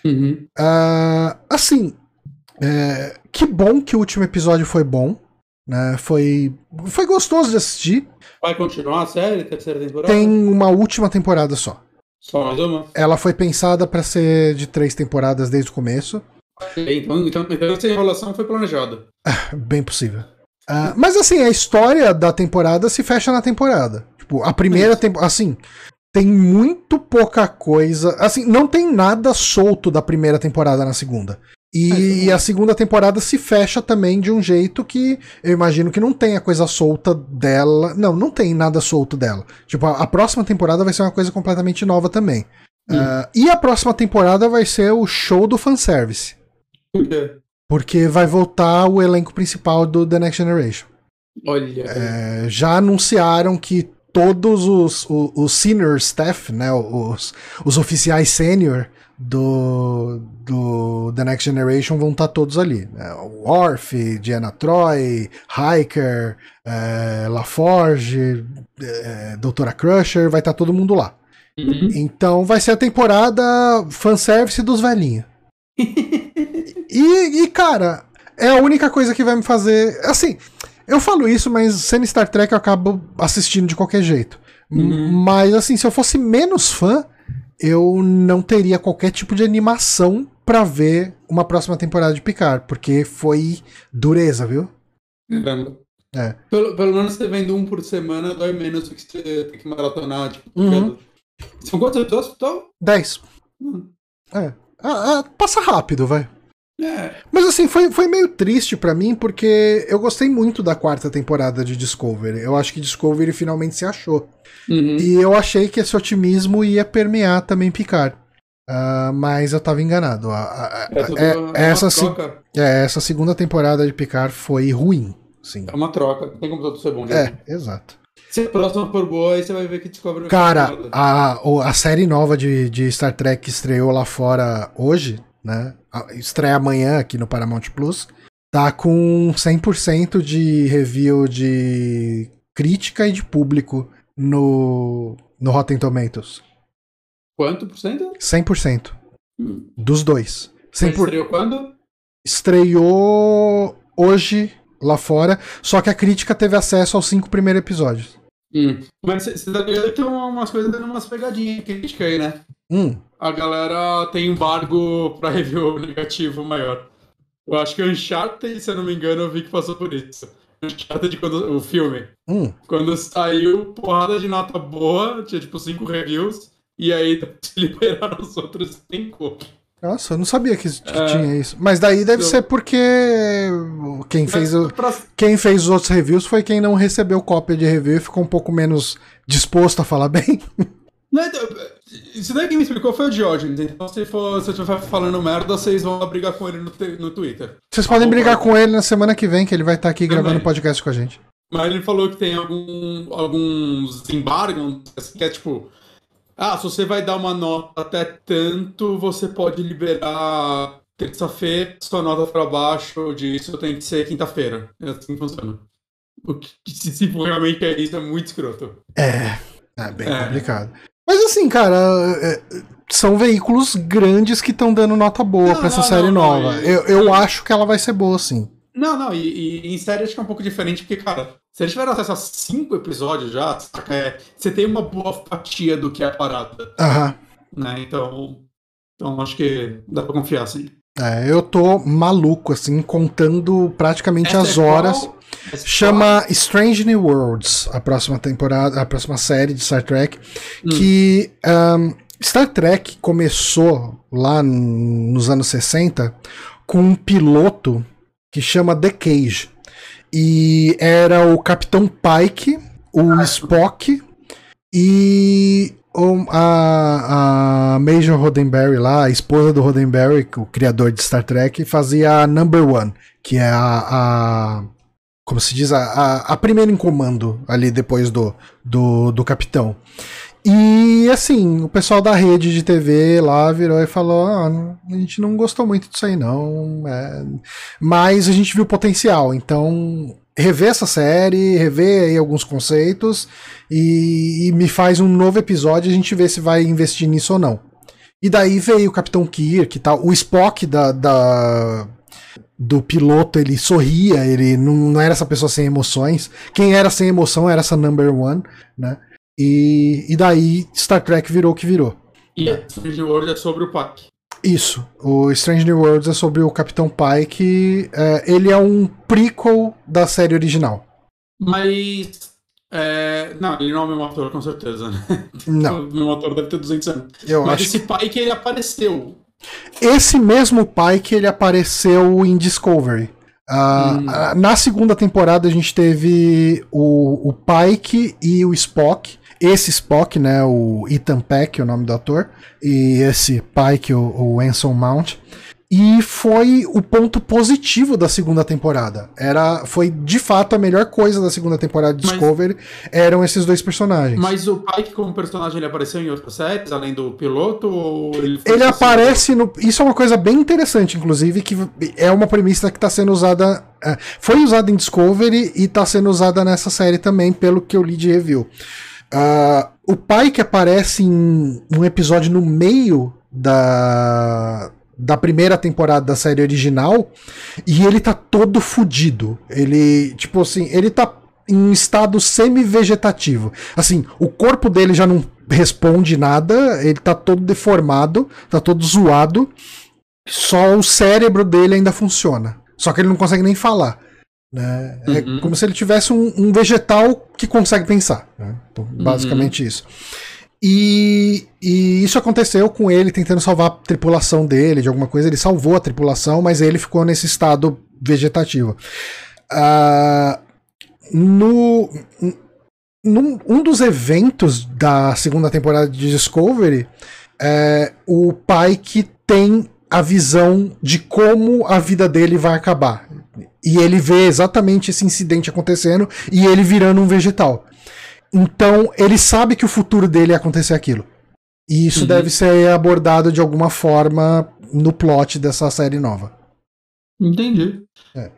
Uhum. Uh, assim, é, que bom que o último episódio foi bom. Né? Foi, foi gostoso de assistir. Vai continuar a série, terceira temporada? Tem uma última temporada só. Só mais uma? Ela foi pensada para ser de três temporadas desde o começo. Então, então, então essa enrolação foi planejada. Bem possível. Uh, mas assim, a história da temporada se fecha na temporada. Tipo, a primeira temporada. Assim, tem muito pouca coisa. Assim, não tem nada solto da primeira temporada na segunda. E, é, a segunda temporada se fecha também de um jeito que eu imagino que não tenha coisa solta dela. Não, não tem nada solto dela. Tipo, a, a próxima temporada vai ser uma coisa completamente nova também. Uh, e a próxima temporada vai ser o show do fanservice. Por quê? Porque vai voltar o elenco principal do The Next Generation. Olha. É, já anunciaram que todos os, os, os, senior staff, né, os, os oficiais sênior do, do The Next Generation vão estar tá todos ali. Né? Worf, Diana Troy, Hiker, é, LaForge, é, Doutora Crusher, vai estar tá todo mundo lá. Uhum. Então vai ser a temporada fanservice dos velhinhos. e, e, cara, é a única coisa que vai me fazer. Assim, eu falo isso, mas sendo Star Trek eu acabo assistindo de qualquer jeito. Uhum. Mas, assim, se eu fosse menos fã, eu não teria qualquer tipo de animação para ver uma próxima temporada de Picard, porque foi dureza, viu? Caramba. É. Pelo, pelo menos você vendo um por semana, dói menos do que você ter que maratonar. Tipo, Uhum. São quantos episódios total? 10. Hum. É. Ah, ah, passa rápido, vai. É. Mas assim, foi, foi meio triste pra mim, porque eu gostei muito da quarta temporada de Discovery. Eu acho que Discovery finalmente se achou. Uhum. E eu achei que esse otimismo ia permear também Picard. Ah, mas eu tava enganado. A- a- a- É, é- é, uma essa, é, essa segunda temporada de Picard foi ruim. Sim. É uma troca. Tem como tudo ser bom. né? É, exato. Se a próxima for boa, aí você vai ver que descobre Cara, a, a série nova de, de Star Trek que estreou lá fora hoje, né? Estreia amanhã aqui no Paramount Plus. Tá com 100% de review de crítica e de público no, no Rotten Tomatoes. Quanto por cento? 100%. Hum. Dos dois. Mas 100 por... estreou quando? Estreou hoje lá fora, só que a crítica teve acesso aos cinco primeiros episódios. Hum. Mas você tá ligado que tem umas coisas dando umas pegadinhas crítica aí, né? Hum, A galera tem embargo pra review negativo maior. Eu acho que o Uncharted, se eu não me engano, eu vi que passou por isso. Uncharted, quando, o filme. hum. Quando saiu, porrada de nota boa, tinha tipo cinco reviews, e aí se liberaram os outros cinco. Nossa, eu não sabia que, que É. tinha isso. Mas daí deve Eu- ser porque quem fez, o, Pra- quem fez os outros reviews foi quem não recebeu cópia de review e ficou um pouco menos disposto a falar bem. Não, então, Isso daí quem me explicou foi o Diógenes. Então, se, for, se eu estiver falando merda, vocês vão brigar com ele no, no Twitter. Vocês podem brigar com ele na semana que vem, que ele vai estar aqui Também. gravando podcast com a gente. Mas ele falou que tem algum, alguns embargos, que é tipo. Ah, se você vai dar uma nota até tanto, você pode liberar terça-feira, sua nota pra baixo disso tem que ser quinta-feira. É assim que funciona. O que, se, realmente é isso, é muito escroto. É, é bem É. complicado. Mas assim, cara, é, são veículos grandes que estão dando nota boa Não, pra essa não, série não, não, nova. e- eu eu acho que ela vai ser boa, sim. Não, não, e, e em série acho que é um pouco diferente, porque, cara, se eles tiveram acesso a cinco episódios já, saca, é, você tem uma boa fatia do que é a parada, Aham. né? Então, então acho que dá pra confiar, sim. É, eu tô maluco, assim, contando praticamente Essa as é qual? horas. É Chama Strange New Worlds, a próxima temporada, a próxima série de Star Trek. Hum. Que ahn, Star Trek começou lá nos anos 60 com um piloto que chama The Cage. E era o Capitão Pike, o Spock e a, a Major Roddenberry lá, a esposa do Roddenberry, o criador de Star Trek, fazia a Number One, que é a, a- como se diz, a, a, a primeira em comando ali depois do, do, do capitão. E assim, o pessoal da rede de TV lá virou e falou: ah, a gente não gostou muito disso aí, não. é, mas a gente viu potencial, então rever essa série, rever aí alguns conceitos e, e me faz um novo episódio a gente vê se vai investir nisso ou não. E daí veio o Capitão Kirk e tal. O Spock da, da- do piloto, ele sorria, ele não, não era essa pessoa sem emoções. Quem era sem emoção era essa number one, né? E, e daí Star Trek virou o que virou. E a Strange World é sobre o Pac. Isso. O Strange New Worlds é sobre o Capitão Pike. é, ele é um prequel da série original. Mas. é, não, ele não é o mesmo ator, com certeza, né? Não, O mesmo ator deve ter 200 anos. eu Mas acho esse pai que ele apareceu. Esse mesmo Pike ele apareceu em Discovery. Ah, Hum. ah, na segunda temporada a gente teve o, o Pike e o Spock. Esse Spock, né, o Ethan Peck, é o nome do ator, e esse Pike, o, o Anson Mount. E foi o ponto positivo da segunda temporada. Era, foi de fato a melhor coisa da segunda temporada de Mas- Discovery. Eram esses dois personagens. Mas o Pike, como personagem, ele apareceu em outras séries, além do piloto? Ou ele foi Ele aparece no. Isso é uma coisa bem interessante, inclusive, que é uma premissa que está sendo usada. é, foi usada em Discovery e está sendo usada nessa série também, pelo que eu li de review. Ah, o pai que aparece em um episódio no meio da. Da primeira temporada da série original, e ele tá todo fudido. Ele, tipo assim, ele tá em estado semi-vegetativo. Assim, o corpo dele já não responde nada, ele tá todo deformado, tá todo zoado. Só o cérebro dele ainda funciona. Só que ele não consegue nem falar. Né? É uhum. como se ele tivesse um, um vegetal que consegue pensar. Né? Basicamente uhum. isso. E, e, isso aconteceu com ele tentando salvar a tripulação dele de alguma coisa. Ele salvou a tripulação, mas ele ficou nesse estado vegetativo. Uh, no, num, um dos eventos da segunda temporada de Discovery, é o pai que tem a visão de como a vida dele vai acabar. E ele vê exatamente esse incidente acontecendo e ele virando um vegetal. Então ele sabe que o futuro dele é acontecer aquilo. E isso uhum. deve ser abordado de alguma forma no plot dessa série nova. Entendi. É.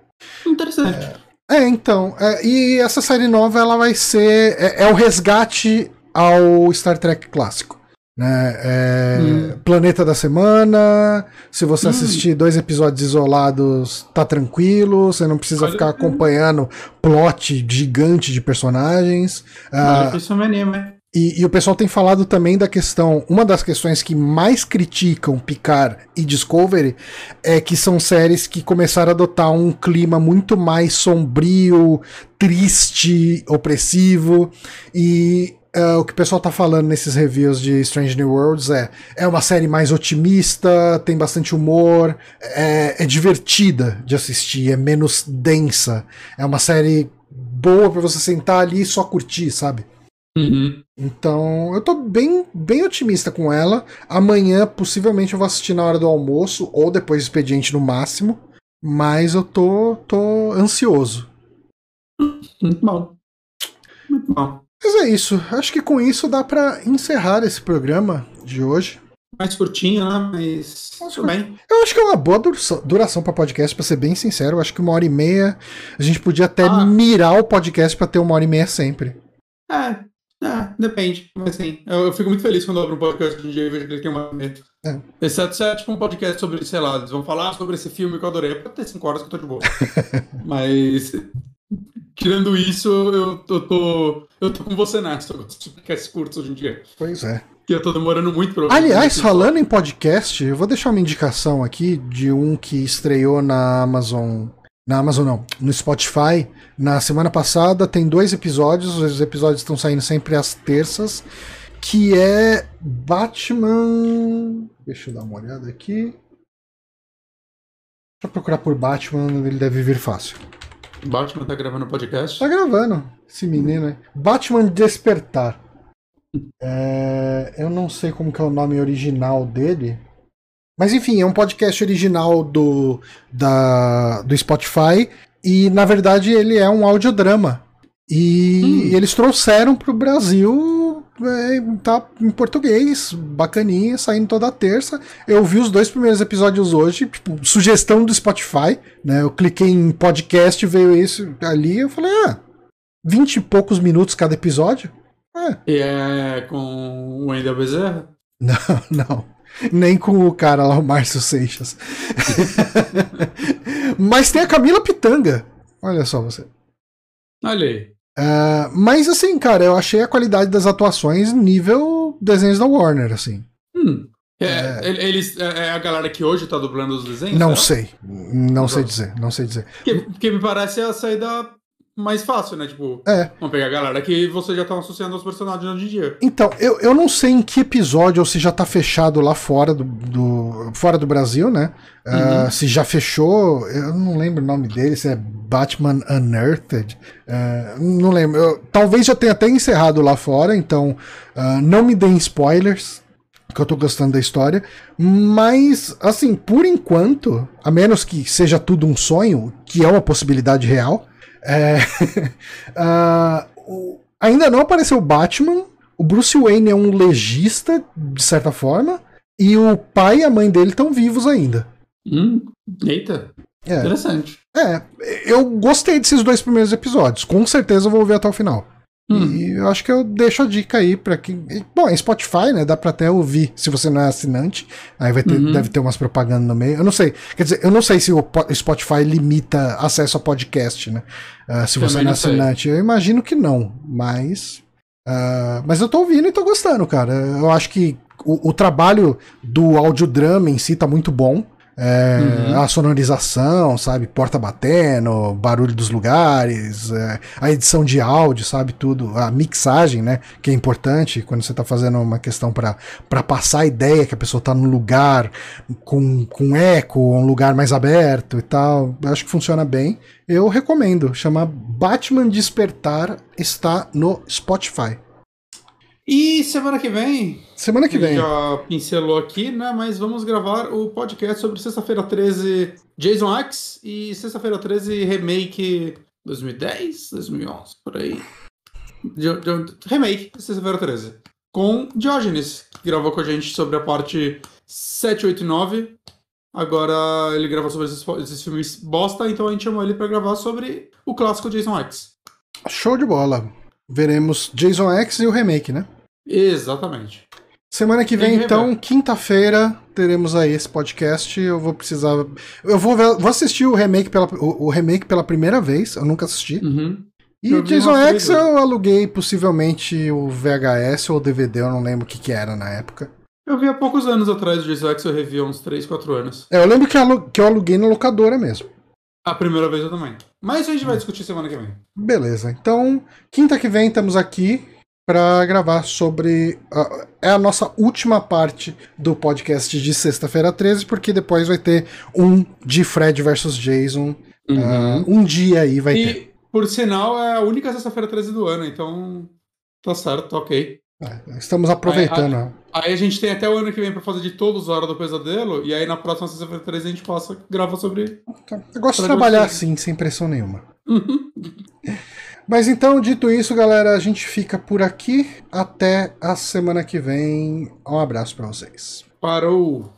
Interessante. É, é então. É, e essa série nova ela vai ser. É, é o resgate ao Star Trek clássico. Né? É, hum. Planeta da Semana. Se você hum. assistir dois episódios isolados, tá tranquilo. Você não precisa Olha ficar acompanhando plot gigante de personagens. Ah, isso me anima. E, e, o pessoal tem falado também da questão. Uma das questões que mais criticam Picard e Discovery é que são séries que começaram a adotar um clima muito mais sombrio, triste, opressivo. E Uh, o que o pessoal tá falando nesses reviews de Strange New Worlds é é uma série mais otimista, tem bastante humor, é, é divertida de assistir, é menos densa. É uma série boa para você sentar ali e só curtir, sabe? Uhum. Então, eu tô bem, bem otimista com ela. Amanhã, possivelmente, eu vou assistir na hora do almoço, ou depois do expediente no máximo. Mas eu tô, tô ansioso. Muito bom. Muito bom. Mas é isso. Acho que com isso dá para encerrar esse programa de hoje. Mais curtinho, né? Mas tudo bem. Eu acho que é uma boa duração para podcast, para ser bem sincero. Eu acho que uma hora e meia. A gente podia até ah. mirar o podcast para ter uma hora e meia sempre. É, é, depende. Mas assim, eu, eu, fico muito feliz quando eu abro um podcast de um dia e vejo que ele tem uma meia. É. Exceto se é tipo um podcast sobre, sei lá, eles vão falar sobre esse filme que eu adorei. Pode ter cinco horas que eu tô de boa. Mas Tirando isso, eu, eu, tô, eu tô com você nessa. Eu gosto de podcasts curtos hoje em dia. Pois é. Que eu tô demorando muito pra Aliás, falando em podcast, eu vou deixar uma indicação aqui de um que estreou na Amazon. Na Amazon não, no Spotify. Na semana passada tem dois episódios, os episódios estão saindo sempre às terças. Que é Batman. Deixa eu dar uma olhada aqui. Deixa eu procurar por Batman, ele deve vir fácil. Batman tá gravando podcast? Tá gravando, esse menino aí. Batman Despertar. É, eu não sei como que é o nome original dele. Mas enfim, é um podcast original do, da, do Spotify. E na verdade ele é um audiodrama. E hum. eles trouxeram pro Brasil é, tá em português, bacaninha, saindo toda terça. Eu vi os dois primeiros episódios hoje, tipo, sugestão do Spotify, né? Eu cliquei em podcast, veio isso ali, eu falei, ah, vinte e poucos minutos cada episódio. É. E é com o Wendel Bezerra? Não, não. Nem com o cara lá, o Márcio Seixas. Mas tem a Camila Pitanga. Olha só você. Olha aí. Uh, mas assim, cara, eu achei a qualidade das atuações nível desenhos da Warner, assim. Hum. É, é, eles, é, é a galera que hoje tá dublando os desenhos? Não sei. Não sei dizer, não sei dizer. Porque, porque me parece a saída mais fácil, né? Tipo, é. vamos pegar a galera que você já tá associando aos personagens hoje em dia. Então, eu, eu não sei em que episódio ou se já tá fechado lá fora do, do fora do Brasil, né? Uhum. Uh, se já fechou, eu não lembro o nome dele, se é Batman Unearthed. Uh, não lembro. Eu, talvez já tenha até encerrado lá fora, então uh, não me deem spoilers, que eu tô gostando da história. Mas, assim, por enquanto, a menos que seja tudo um sonho, que é uma possibilidade real. É, uh, ainda não apareceu o Batman. O Bruce Wayne é um legista, de certa forma. E o pai e a mãe dele estão vivos ainda. Hum, eita. É. Interessante. É, eu gostei desses dois primeiros episódios. Com certeza eu vou ver até o final. Hum. E eu acho que eu deixo a dica aí para quem. Bom, em Spotify, né? Dá pra até ouvir se você não é assinante. Aí vai ter, uhum. deve ter umas propagandas no meio. Eu não sei. Quer dizer, eu não sei se o Spotify limita acesso a podcast, né? Uh, se você não é assinante. Sei. Eu imagino que não, mas. Uh, mas eu tô ouvindo e tô gostando, cara. Eu acho que o, o trabalho do audiodrama em si tá muito bom. É, uhum. A sonorização, sabe? Porta batendo, barulho dos lugares, é, a edição de áudio, sabe? Tudo. A mixagem, né? Que é importante quando você está fazendo uma questão para passar a ideia que a pessoa está num lugar com, com eco, um lugar mais aberto e tal. Eu acho que funciona bem. Eu recomendo. Chama Batman Despertar, está no Spotify. E semana que vem. Semana que vem. Já pincelou aqui, né? Mas vamos gravar o podcast sobre Sexta-feira 13 Jason X e Sexta-feira 13 Remake 2010, 2011, por aí. De, de, remake, Sexta-feira 13. Com Diógenes, que gravou com a gente sobre a parte 7, 8 e 9. Agora ele gravou sobre esses, esses filmes bosta, então a gente chamou ele para gravar sobre o clássico Jason X. Show de bola veremos Jason X e o remake, né? Exatamente. Semana que vem, então, quinta-feira, teremos aí esse podcast. Eu vou precisar. Eu vou, ver... vou assistir o remake, pela... o remake pela primeira vez, eu nunca assisti. Uhum. E eu Jason X eu aluguei possivelmente o VHS ou o DVD, eu não lembro o que, que era na época. Eu vi há poucos anos atrás o Jason X, eu revi há uns 3, 4 anos. É, eu lembro que, eu, que eu aluguei na locadora mesmo. A primeira vez eu também. Mas a gente vai discutir semana que vem. Beleza. Então, quinta que vem estamos aqui para gravar sobre. Uh, é a nossa última parte do podcast de sexta-feira 13, porque depois vai ter um de Fred versus Jason. Uhum. Uh, um dia aí vai e, ter. Por sinal, é a única sexta-feira 13 do ano, então tá certo, tá ok. É, estamos aproveitando. Aí, aí, a gente tem até o ano que vem para fazer de todos Hora do Pesadelo, e aí na próxima sexta-feira 13 a gente passa, grava sobre. Tá. Eu gosto de trabalhar assim, sem pressão nenhuma. Mas então, dito isso, galera, a gente fica por aqui. Até a semana que vem. Um abraço para vocês. Parou!